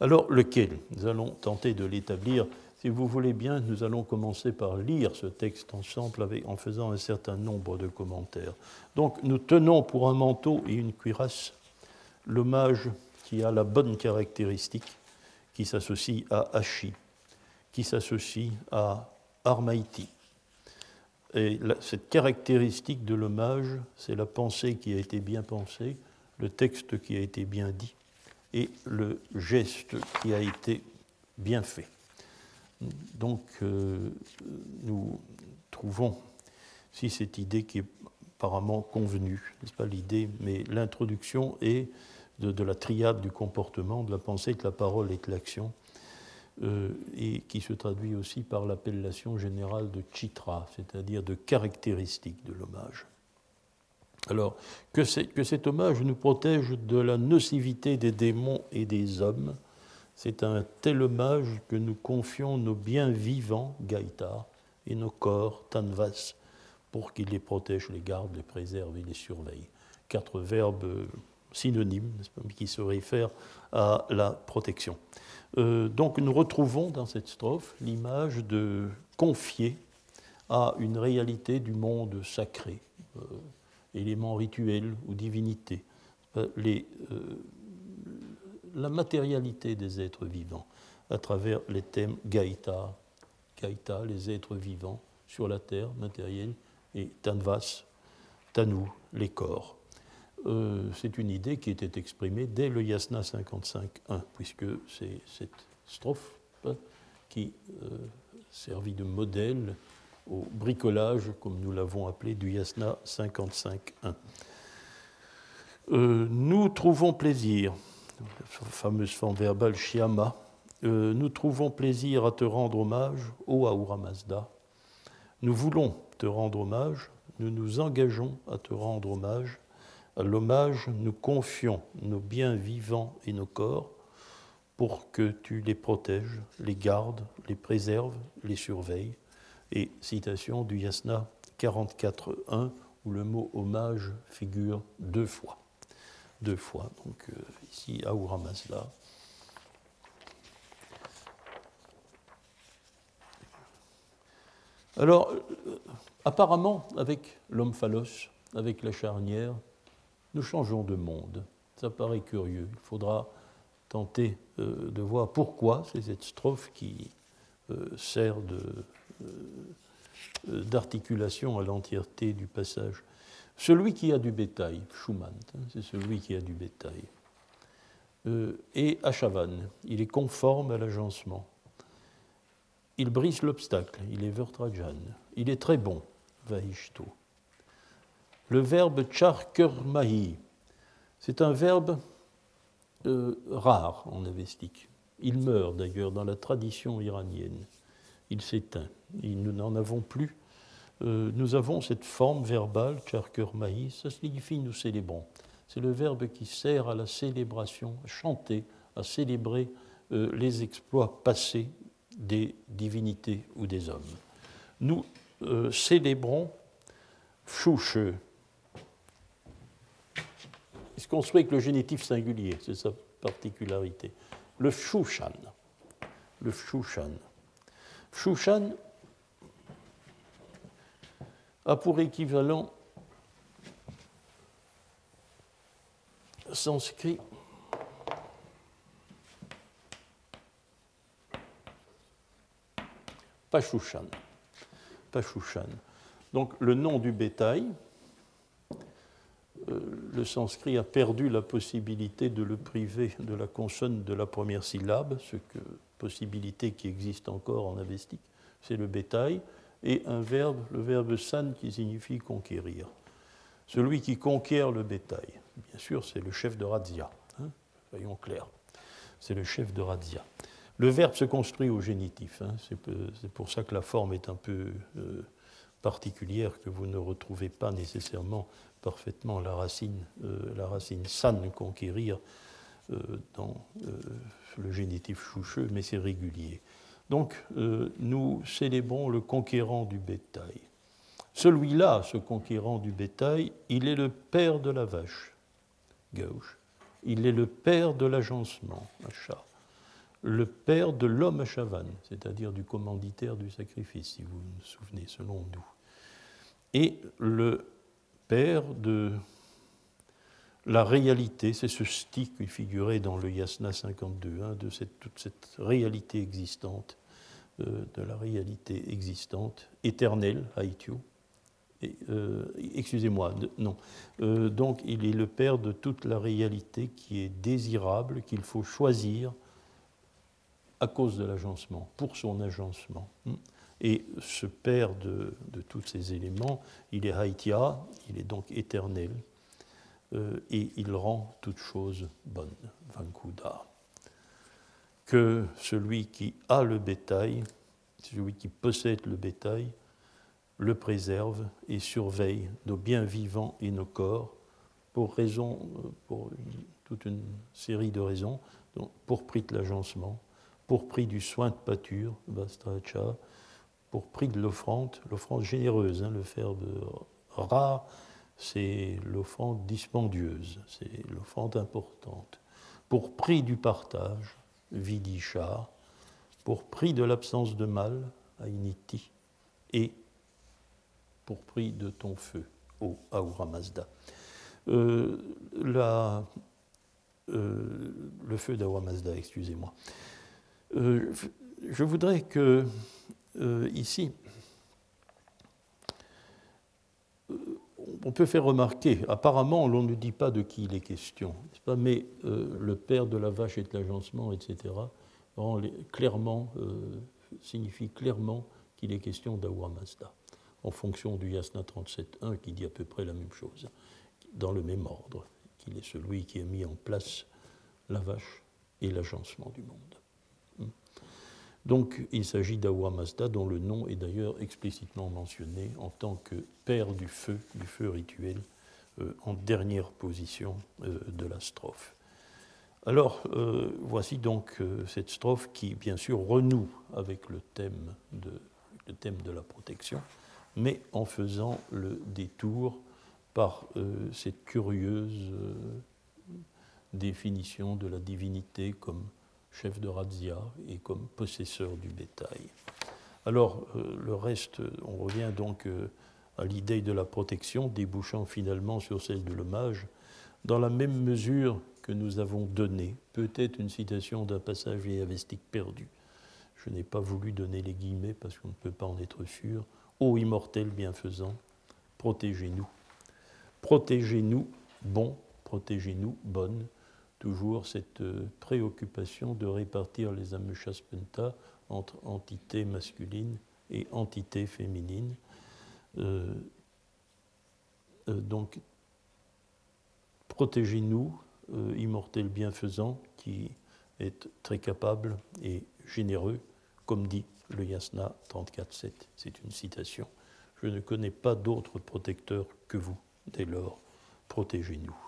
Alors lequel Nous allons tenter de l'établir? Si vous voulez bien, nous allons commencer par lire ce texte ensemble en faisant un certain nombre de commentaires. Donc nous tenons pour un manteau et une cuirasse l'hommage qui a la bonne caractéristique, qui s'associe à Hachi, qui s'associe à Armaïti, et cette caractéristique de l'hommage, c'est la pensée qui a été bien pensée, le texte qui a été bien dit et le geste qui a été bien fait. Donc euh, nous trouvons si cette idée qui est apparemment convenue, n'est-ce pas l'idée, mais l'introduction est de, la triade du comportement, de la pensée, de la parole et de l'action, euh, et qui se traduit aussi par l'appellation générale de chitra, c'est-à-dire de caractéristique de l'hommage. Alors, que, cet hommage nous protège de la nocivité des démons et des hommes, c'est un tel hommage que nous confions nos biens vivants, Gaïta, et nos corps, Tanvas, pour qu'ils les protègent, les gardent, les préservent et les surveillent. Quatre verbes synonymes qui se réfèrent à la protection. Euh, donc nous retrouvons dans cette strophe l'image de confier à une réalité du monde sacré, euh, élément rituel ou divinité, euh, la matérialité des êtres vivants à travers les thèmes Gaïta, Gaïta, les êtres vivants sur la terre matérielle, et Tanvas, Tanu, les corps. Euh, c'est une idée qui était exprimée dès le Yasna 55.1, puisque c'est cette strophe hein, qui euh, servit de modèle au bricolage, comme nous l'avons appelé, du Yasna 55.1. Euh, nous trouvons plaisir, la fameuse forme verbale Shyama, nous trouvons plaisir à te rendre hommage, ô Ahura Mazda. Nous voulons te rendre hommage, nous nous engageons à te rendre hommage. L'hommage, nous confions nos biens vivants et nos corps pour que tu les protèges, les gardes, les préserves, les surveilles. Et citation du Yasna 44.1 où le mot hommage figure deux fois deux fois. Donc euh, ici, Ahura Mazda. Alors, euh, apparemment, avec l'homme phallos, avec la charnière, nous changeons de monde. Ça paraît curieux. Il faudra tenter euh, de voir pourquoi c'est cette strophe qui sert d'articulation à l'entièreté du passage. Celui qui a du bétail, Schumann, hein, c'est celui qui a du bétail. Euh, et Achavan, il est conforme à l'agencement. Il brise l'obstacle, il est Vertrajan. Il est très bon, Vahishto. Le verbe charkermahi, c'est un verbe euh, rare en avestique. Il meurt d'ailleurs dans la tradition iranienne. Il s'éteint. Nous n'en avons plus euh, nous avons cette forme verbale, charker maïs, ça signifie nous célébrons. C'est le verbe qui sert à la célébration, à chanter, à célébrer euh, les exploits passés des divinités ou des hommes. Nous célébrons Fshushe. Construit avec le génitif singulier, c'est sa particularité. Le Fshushan. Le Fshushan. Fshushan, a pour équivalent sanskrit Pashushan. Pashushan. Donc le nom du bétail, le sanskrit a perdu la possibilité de le priver de la consonne de la première syllabe, ce que possibilité qui existe encore en avestique, c'est le bétail et un verbe, le verbe san qui signifie conquérir. Celui qui conquiert le bétail, bien sûr, c'est le chef de Razia. Hein, soyons clairs, c'est le chef de Razia. Le verbe se construit au génitif. Hein, c'est pour ça que la forme est un peu euh, particulière, que vous ne retrouvez pas nécessairement parfaitement la racine, euh, la racine san, conquérir, euh, dans le génitif choucheux, mais c'est régulier. Donc euh, nous célébrons le conquérant du bétail. Celui-là, ce conquérant du bétail, il est le père de la vache, gauche. Il est le père de l'agencement, Achat. Le père de l'homme Achavan, c'est-à-dire du commanditaire du sacrifice, si vous vous souvenez, selon nous. Et le père de la réalité, c'est ce stick qui figurait dans le Yasna 52, hein, de toute cette réalité existante, euh, de la réalité existante, éternelle, Haïtio. Euh, excusez-moi, non. Euh, donc il est le père de toute la réalité qui est désirable, qu'il faut choisir à cause de l'agencement, pour son agencement. Et ce père de, tous ces éléments, il est Haïtia, il est donc éternel. Euh, et il rend toute chose bonne, Vankuda. Que celui qui a le bétail, celui qui possède le bétail, le préserve et surveille nos biens vivants et nos corps pour raison, pour toute une série de raisons, pour prix de l'agencement, pour prix du soin de pâture, Bastracha, pour prix de l'offrande, l'offrande généreuse, hein, le verbe rare c'est l'offrande dispendieuse, c'est l'offrande importante. Pour prix du partage, vidisha, pour prix de l'absence de mal, ainiti, et pour prix de ton feu, ô Ahura Mazda. Euh, le feu d'Awamazda, excusez-moi. Je voudrais que, ici, on peut faire remarquer, apparemment, l'on ne dit pas de qui il est question, pas, mais le père de la vache et de l'agencement, etc., clairement, signifie clairement qu'il est question d'Awa Mazda, en fonction du Yasna 37.1 qui dit à peu près la même chose, dans le même ordre, qu'il est celui qui a mis en place la vache et l'agencement du monde. Donc il s'agit d'Awa Mazda, dont le nom est d'ailleurs explicitement mentionné en tant que père du feu, du feu rituel, euh, en dernière position euh, de la strophe. Alors, euh, voici donc cette strophe qui, bien sûr, renoue avec le thème de le thème de la protection, mais en faisant le détour par cette curieuse définition de la divinité comme chef de razzia et comme possesseur du bétail. Alors, euh, le reste, on revient donc à l'idée de la protection, débouchant finalement sur celle de l'hommage, dans la même mesure que nous avons donné, peut-être une citation d'un passage avestique perdu, je n'ai pas voulu donner les guillemets parce qu'on ne peut pas en être sûr. Ô immortel bienfaisant, protégez-nous. Protégez-nous, bon, protégez-nous, bonne. Toujours cette euh, préoccupation de répartir les amuchaspenta entre entité masculine et entité féminine. Euh, euh, donc, protégez-nous, immortel bienfaisant, qui est très capable et généreux, comme dit le Yasna 34.7. C'est une citation. Je ne connais pas d'autre protecteur que vous. Dès lors, protégez-nous.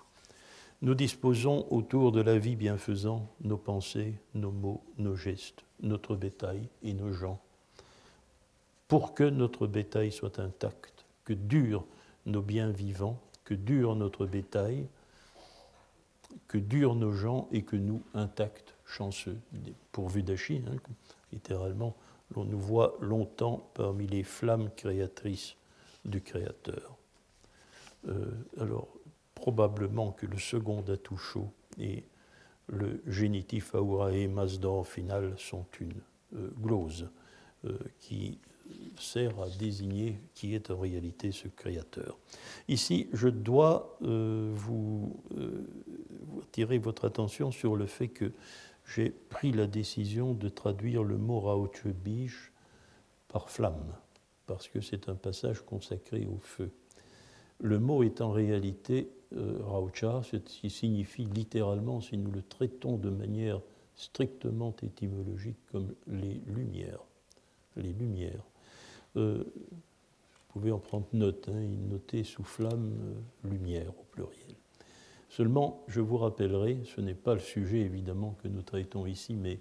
Nous disposons autour de la vie bienfaisant nos pensées, nos mots, nos gestes, notre bétail et nos gens. Pour que notre bétail soit intact, que durent nos biens vivants, que dure notre bétail, que durent nos gens et que nous, intacts, chanceux, pourvus d'Achille, hein, littéralement, l'on nous voit longtemps parmi les flammes créatrices du Créateur. Euh, alors, probablement que le second chaud et le génitif aurae Mazda final sont une euh, glose euh, qui sert à désigner qui est en réalité ce créateur. Ici, je dois vous, vous attirer votre attention sur le fait que j'ai pris la décision de traduire le mot Raochebish par flamme, parce que c'est un passage consacré au feu. Le mot est en réalité euh, Raucha, ce qui signifie littéralement, si nous le traitons de manière strictement étymologique, comme les lumières. Les lumières. Euh, vous pouvez en prendre note, hein, noter sous flamme euh, lumière au pluriel. Seulement, je vous rappellerai, ce n'est pas le sujet évidemment que nous traitons ici, mais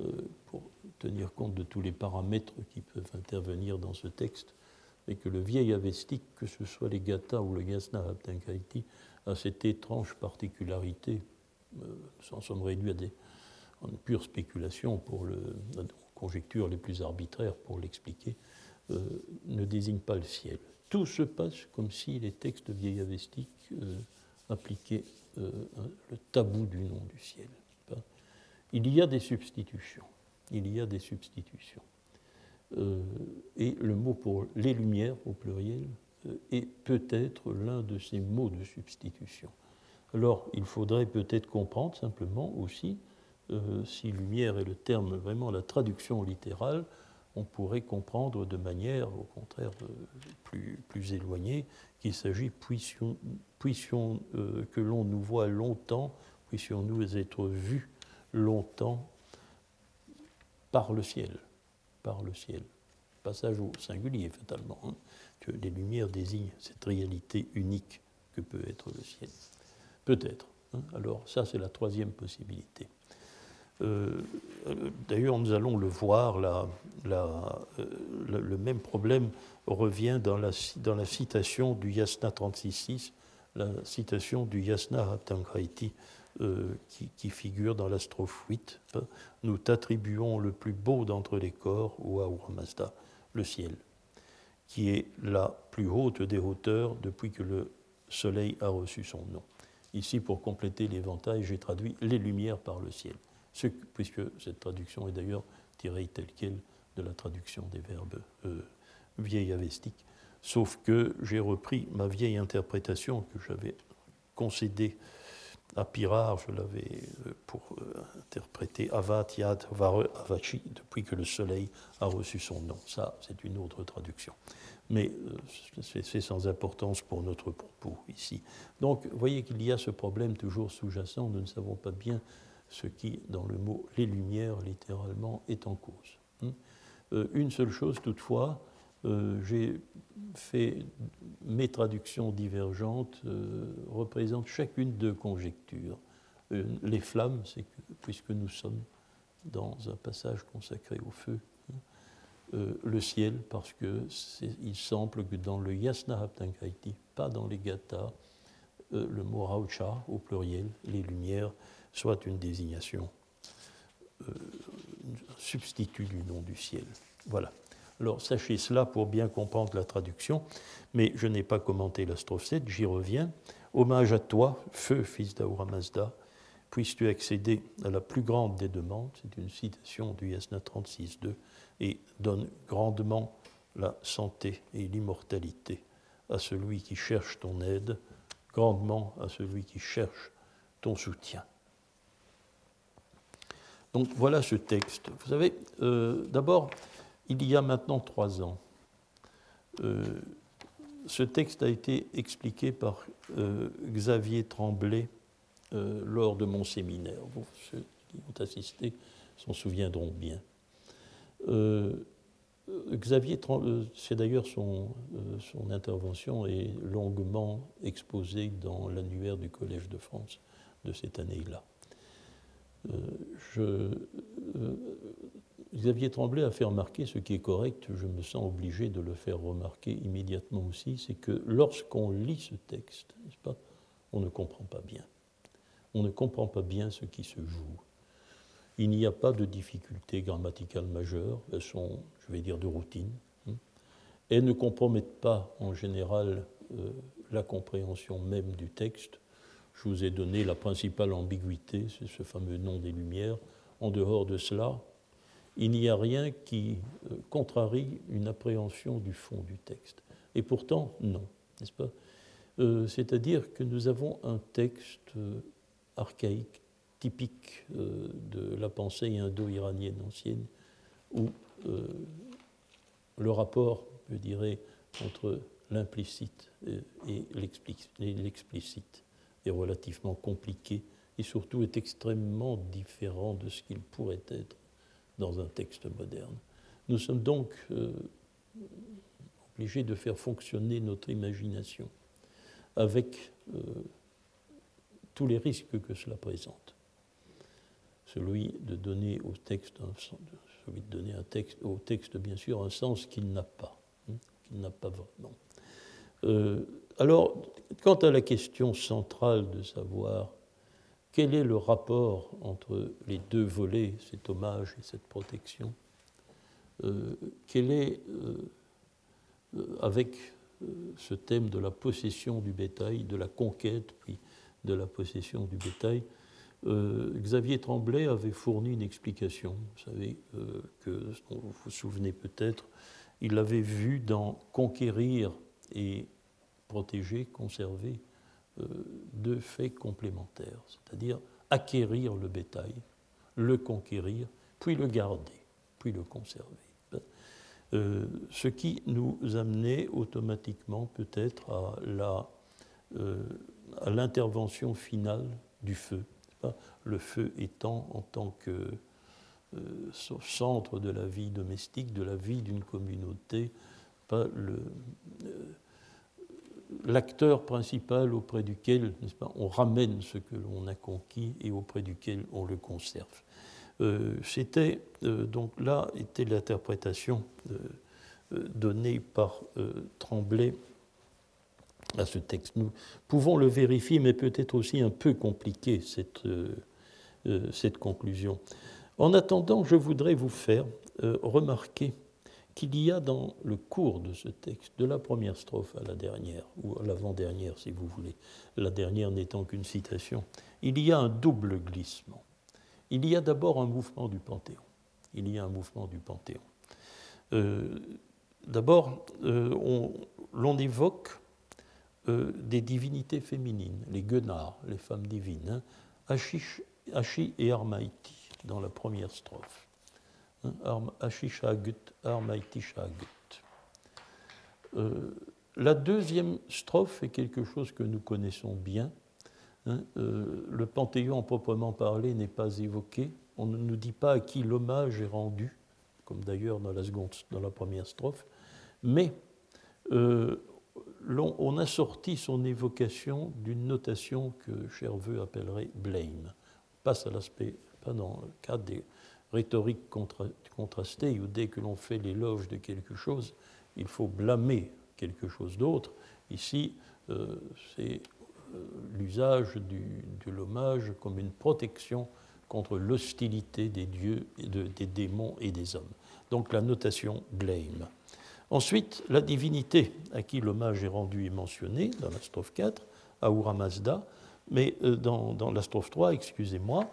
euh, pour tenir compte de tous les paramètres qui peuvent intervenir dans ce texte, et que le vieil avestique, que ce soit les Gata ou le Gasna Abtenkaiti, a cette étrange particularité, euh, nous en sommes réduits à des pure spéculation pour le, conjectures les plus arbitraires pour l'expliquer, euh, ne désigne pas le ciel. Tout se passe comme si les textes vieil avestiques appliquer euh, le tabou du nom du ciel. Il y a des substitutions. Il y a des substitutions. Euh, et le mot pour les lumières au pluriel euh, est peut-être l'un de ces mots de substitution. Alors, il faudrait peut-être comprendre simplement aussi si lumière est le terme vraiment la traduction littérale, on pourrait comprendre de manière, au contraire, plus, plus éloignée, qu'il s'agit, euh, que l'on nous voit longtemps, puissions-nous être vus longtemps par le ciel, par le ciel. Passage au singulier, fatalement, hein, que les lumières désignent cette réalité unique que peut être le ciel. Peut-être. Hein. alors ça, c'est la troisième possibilité. Euh, d'ailleurs, nous allons le voir, euh, le même problème revient dans la, dans la citation du Yasna 36.6, la citation du Yasna Hatankraiti euh, qui, figure dans la strophe 8. Nous t'attribuons le plus beau d'entre les corps, ou Ahura Mazda, le ciel, qui est la plus haute des hauteurs depuis que le soleil a reçu son nom. Ici, pour compléter l'éventail, j'ai traduit les lumières par le ciel, puisque cette traduction est d'ailleurs tirée telle qu'elle de la traduction des verbes euh, vieil avestiques, sauf que j'ai repris ma vieille interprétation que j'avais concédée à Pirard, je l'avais euh, pour euh, interpréter Avat, Yad, Vare, Avachi, depuis que le soleil a reçu son nom. Ça, c'est une autre traduction. Mais euh, c'est sans importance pour notre propos ici. Donc, voyez qu'il y a ce problème toujours sous-jacent. Nous ne savons pas bien ce qui, dans le mot les lumières, littéralement, est en cause. Hein. Une seule chose, toutefois, euh, j'ai fait mes traductions divergentes euh, représentent chacune deux conjectures. Euh, les flammes, puisque nous sommes dans un passage consacré au feu, hein, le ciel, parce qu'il semble que dans le Yasna Haptankaiti, pas dans les Gathas, le mot Raucha, au pluriel, les lumières, soit une désignation, un substitut du nom du ciel. Voilà. Alors sachez cela pour bien comprendre la traduction, mais je n'ai pas commenté la strophe 7, j'y reviens. Hommage à toi, feu, fils d'Aura Mazda, puisses-tu accéder à la plus grande des demandes, c'est une citation du Yasna 36.2, et donne grandement la santé et l'immortalité à celui qui cherche ton aide, grandement à celui qui cherche ton soutien. Donc voilà ce texte. Vous savez, euh, d'abord, il y a maintenant trois ans. Euh, ce texte a été expliqué par euh, Xavier Tremblay euh, lors de mon séminaire. ceux qui ont assisté s'en souviendront bien. Xavier Tremblay, c'est d'ailleurs son, son, intervention est longuement exposée dans l'annuaire du Collège de France de cette année-là. je Xavier Tremblay a fait remarquer ce qui est correct, je me sens obligé de le faire remarquer immédiatement aussi, c'est que lorsqu'on lit ce texte, on ne comprend pas bien. On ne comprend pas bien ce qui se joue. Il n'y a pas de difficultés grammaticales majeures, elles sont, je vais dire, de routine. Hein. Elles ne compromettent pas en général euh, la compréhension même du texte. Je vous ai donné la principale ambiguïté, c'est ce fameux nom des Lumières. En dehors de cela, il n'y a rien qui euh, contrarie une appréhension du fond du texte. Et pourtant, non, n'est-ce pas? Euh, C'est-à-dire que nous avons un texte euh, archaïque, typique de la pensée indo-iranienne ancienne, où le rapport, je dirais, entre l'implicite et l'explicite est relativement compliqué et surtout est extrêmement différent de ce qu'il pourrait être dans un texte moderne. Nous sommes donc euh, obligés de faire fonctionner notre imagination avec euh, tous les risques que cela présente. Celui de donner au texte, celui de donner un texte, au texte bien sûr un sens qu'il n'a pas, hein, qu'il n'a pas vraiment. Euh, alors, quant à la question centrale de savoir quel est le rapport entre les deux volets, cet hommage et cette protection euh, Quel est, euh, euh, avec ce thème de la possession du bétail, de la conquête, puis de la possession du bétail Xavier Tremblay avait fourni une explication. Vous savez que, vous vous souvenez peut-être, il l'avait vu dans Conquérir et protéger, conserver euh, deux faits complémentaires, c'est-à-dire acquérir le bétail, le conquérir, puis le garder, puis le conserver. Euh, ce qui nous amenait automatiquement peut-être à, la, euh, l'intervention finale du feu. Le feu étant en tant que centre de la vie domestique, de la vie d'une communauté, pas le, l'acteur principal auprès duquel pas, on ramène ce que l'on a conquis et auprès duquel on le conserve. Euh, c'était euh, donc là était l'interprétation euh, donnée par Tremblay à ce texte. Nous pouvons le vérifier, mais peut-être aussi un peu compliqué cette, cette conclusion. En attendant, je voudrais vous faire remarquer qu'il y a dans le cours de ce texte, de la première strophe à la dernière, ou à l'avant-dernière si vous voulez, la dernière n'étant qu'une citation, il y a un double glissement. Il y a d'abord un mouvement du Panthéon. Il y a un mouvement du Panthéon. Euh, d'abord, euh, l'on évoque euh, des divinités féminines, les Guenards, les femmes divines, hein, et Armaïti, dans la première strophe. Armaïtishagut. Euh, la deuxième strophe est quelque chose que nous connaissons bien. Hein, euh, le panthéon proprement parlé n'est pas évoqué. On ne nous dit pas à qui l'hommage est rendu, comme d'ailleurs dans la, première strophe. Mais euh, on, a sorti son évocation d'une notation que Cherveux appellerait blame. On passe à l'aspect, pas dans le cadre des rhétoriques contrastées, où dès que l'on fait l'éloge de quelque chose, il faut blâmer quelque chose d'autre. Ici, euh, c'est euh, l'usage de l'hommage comme une protection contre l'hostilité des dieux, des démons et des hommes. Donc la notation blame. Ensuite, la divinité à qui l'hommage est rendu est mentionné dans la strophe 4, Ahura Mazda, mais euh, dans, dans la strophe 3, excusez-moi,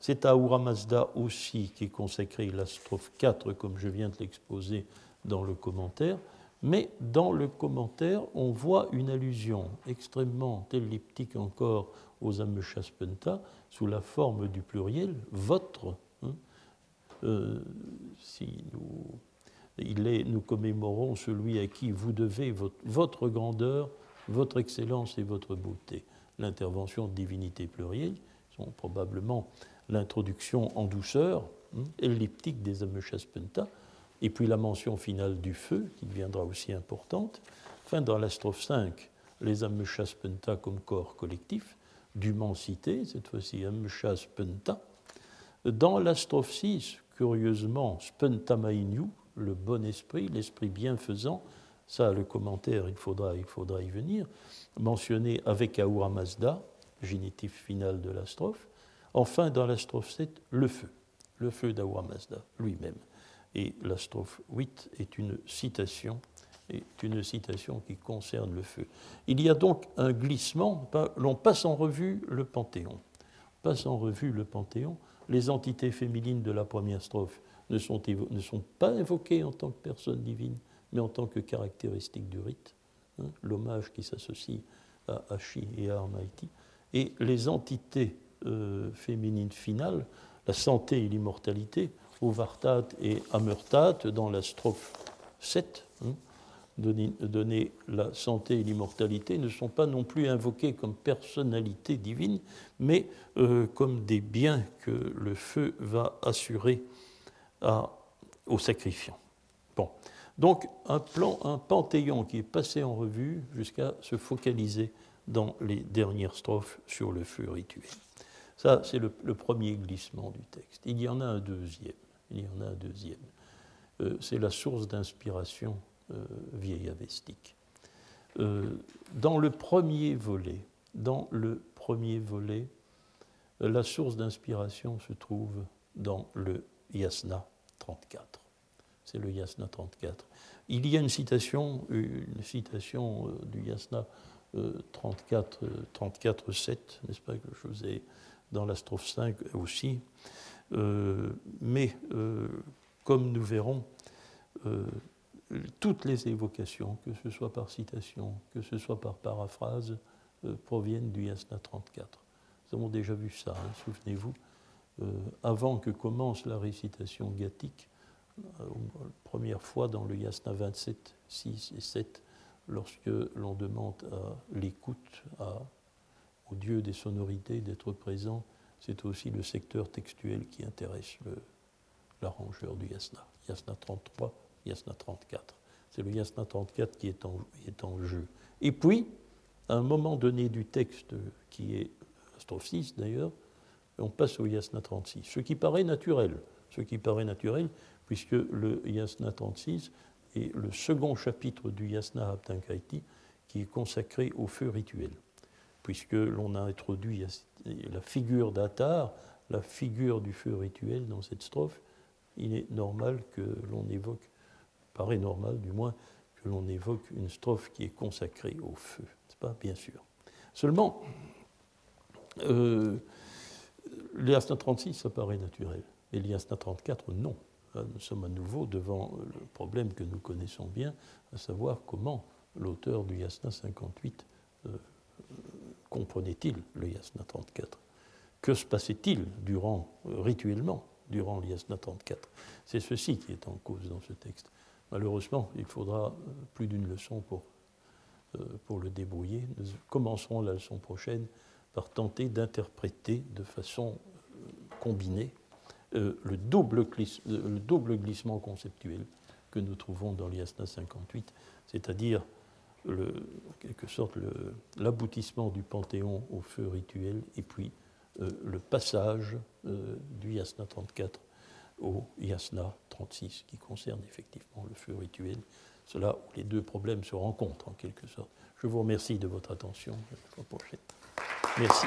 c'est à Ahura Mazda aussi qui est consacré la strophe 4, comme je viens de l'exposer dans le commentaire, mais dans le commentaire, on voit une allusion extrêmement elliptique encore aux Ameshaspenta sous la forme du pluriel, votre. Hein. Euh, si nous nous commémorons celui à qui vous devez votre, grandeur, votre excellence et votre beauté. L'intervention de divinité plurielle sont probablement l'introduction en douceur, hein, elliptique des Ameshaspenta, et puis la mention finale du feu, qui deviendra aussi importante. Enfin, dans la strophe 5, les Ameshaspenta comme corps collectif, dûment cité, cette fois-ci Ameshaspenta. Dans la strophe 6, curieusement, Spentamainu, le bon esprit, l'esprit bienfaisant, ça, le commentaire, il faudra, il faudra y venir, mentionné avec Ahura Mazda, génitif final de la strophe. Enfin, dans la strophe 7, le feu, le feu d'Ahura Mazda lui-même. Et la strophe 8 est une citation, est une citation qui concerne le feu. Il y a donc un glissement, l'on passe en revue le Panthéon. passe en revue le Panthéon, les entités féminines de la première strophe ne sont, pas invoquées en tant que personne divine, mais en tant que caractéristique du rite, hein, l'hommage qui s'associe à Hachi et à Armaïti, et les entités euh, féminines finales, la santé et l'immortalité, Ovartat et Amurtat, dans la strophe 7, hein, donner, la santé et l'immortalité, ne sont pas non plus invoquées comme personnalité divine, mais euh, comme des biens que le feu va assurer à, au sacrifiant. Bon. Donc un, plan, un panthéon qui est passé en revue jusqu'à se focaliser dans les dernières strophes sur le feu rituel. Ça, c'est le, premier glissement du texte. Il y en a un deuxième. Il y en a un deuxième. Euh, c'est la source d'inspiration euh, vieille avestique. Euh, dans le premier volet, dans le premier volet, la source d'inspiration se trouve dans le Yasna 34. C'est le Yasna 34. Il y a une citation, une citation du Yasna 34, 34 7, n'est-ce pas, que je vous ai dans la strophe 5 aussi. Euh, mais euh, comme nous verrons, toutes les évocations, que ce soit par citation, que ce soit par paraphrase, proviennent du Yasna 34. Nous avons déjà vu ça, hein, souvenez-vous. Euh, avant que commence la récitation gathique, euh, première fois dans le Yasna 27, 6 et 7, lorsque l'on demande à l'écoute, au Dieu des sonorités d'être présent, c'est aussi le secteur textuel qui intéresse l'arrangeur du Yasna. Yasna 33, Yasna 34. C'est le Yasna 34 qui est en, jeu. Et puis, à un moment donné du texte, qui est strophe 6 d'ailleurs, on passe au yasna 36, ce qui paraît naturel, ce qui paraît naturel, puisque le yasna 36 est le second chapitre du yasna Abtankaiti qui est consacré au feu rituel, puisque l'on a introduit la figure d'Atar, la figure du feu rituel dans cette strophe, il est normal que l'on évoque paraît normal du moins que l'on évoque une strophe qui est consacrée au feu, n'est-ce pas? Bien sûr. Seulement, euh, l'Yasna 36, ça paraît naturel, et l'Yasna 34, non. nous sommes à nouveau devant le problème que nous connaissons bien, à savoir comment l'auteur du Yasna 58 euh, comprenait-il le Yasna 34 Que se passait-il durant, euh, rituellement durant le Yasna 34 C'est ceci qui est en cause dans ce texte. Malheureusement, il faudra euh, plus d'une leçon pour, pour le débrouiller. Nous commencerons la leçon prochaine par tenter d'interpréter de façon combinée le, double le double glissement conceptuel que nous trouvons dans l'Yasna 58, c'est-à-dire en quelque sorte l'aboutissement du Panthéon au feu rituel et puis euh, le passage euh, du Yasna 34 au Yasna 36 qui concerne effectivement le feu rituel. Cela où les deux problèmes se rencontrent en quelque sorte. Je vous remercie de votre attention. À la prochaine. Merci.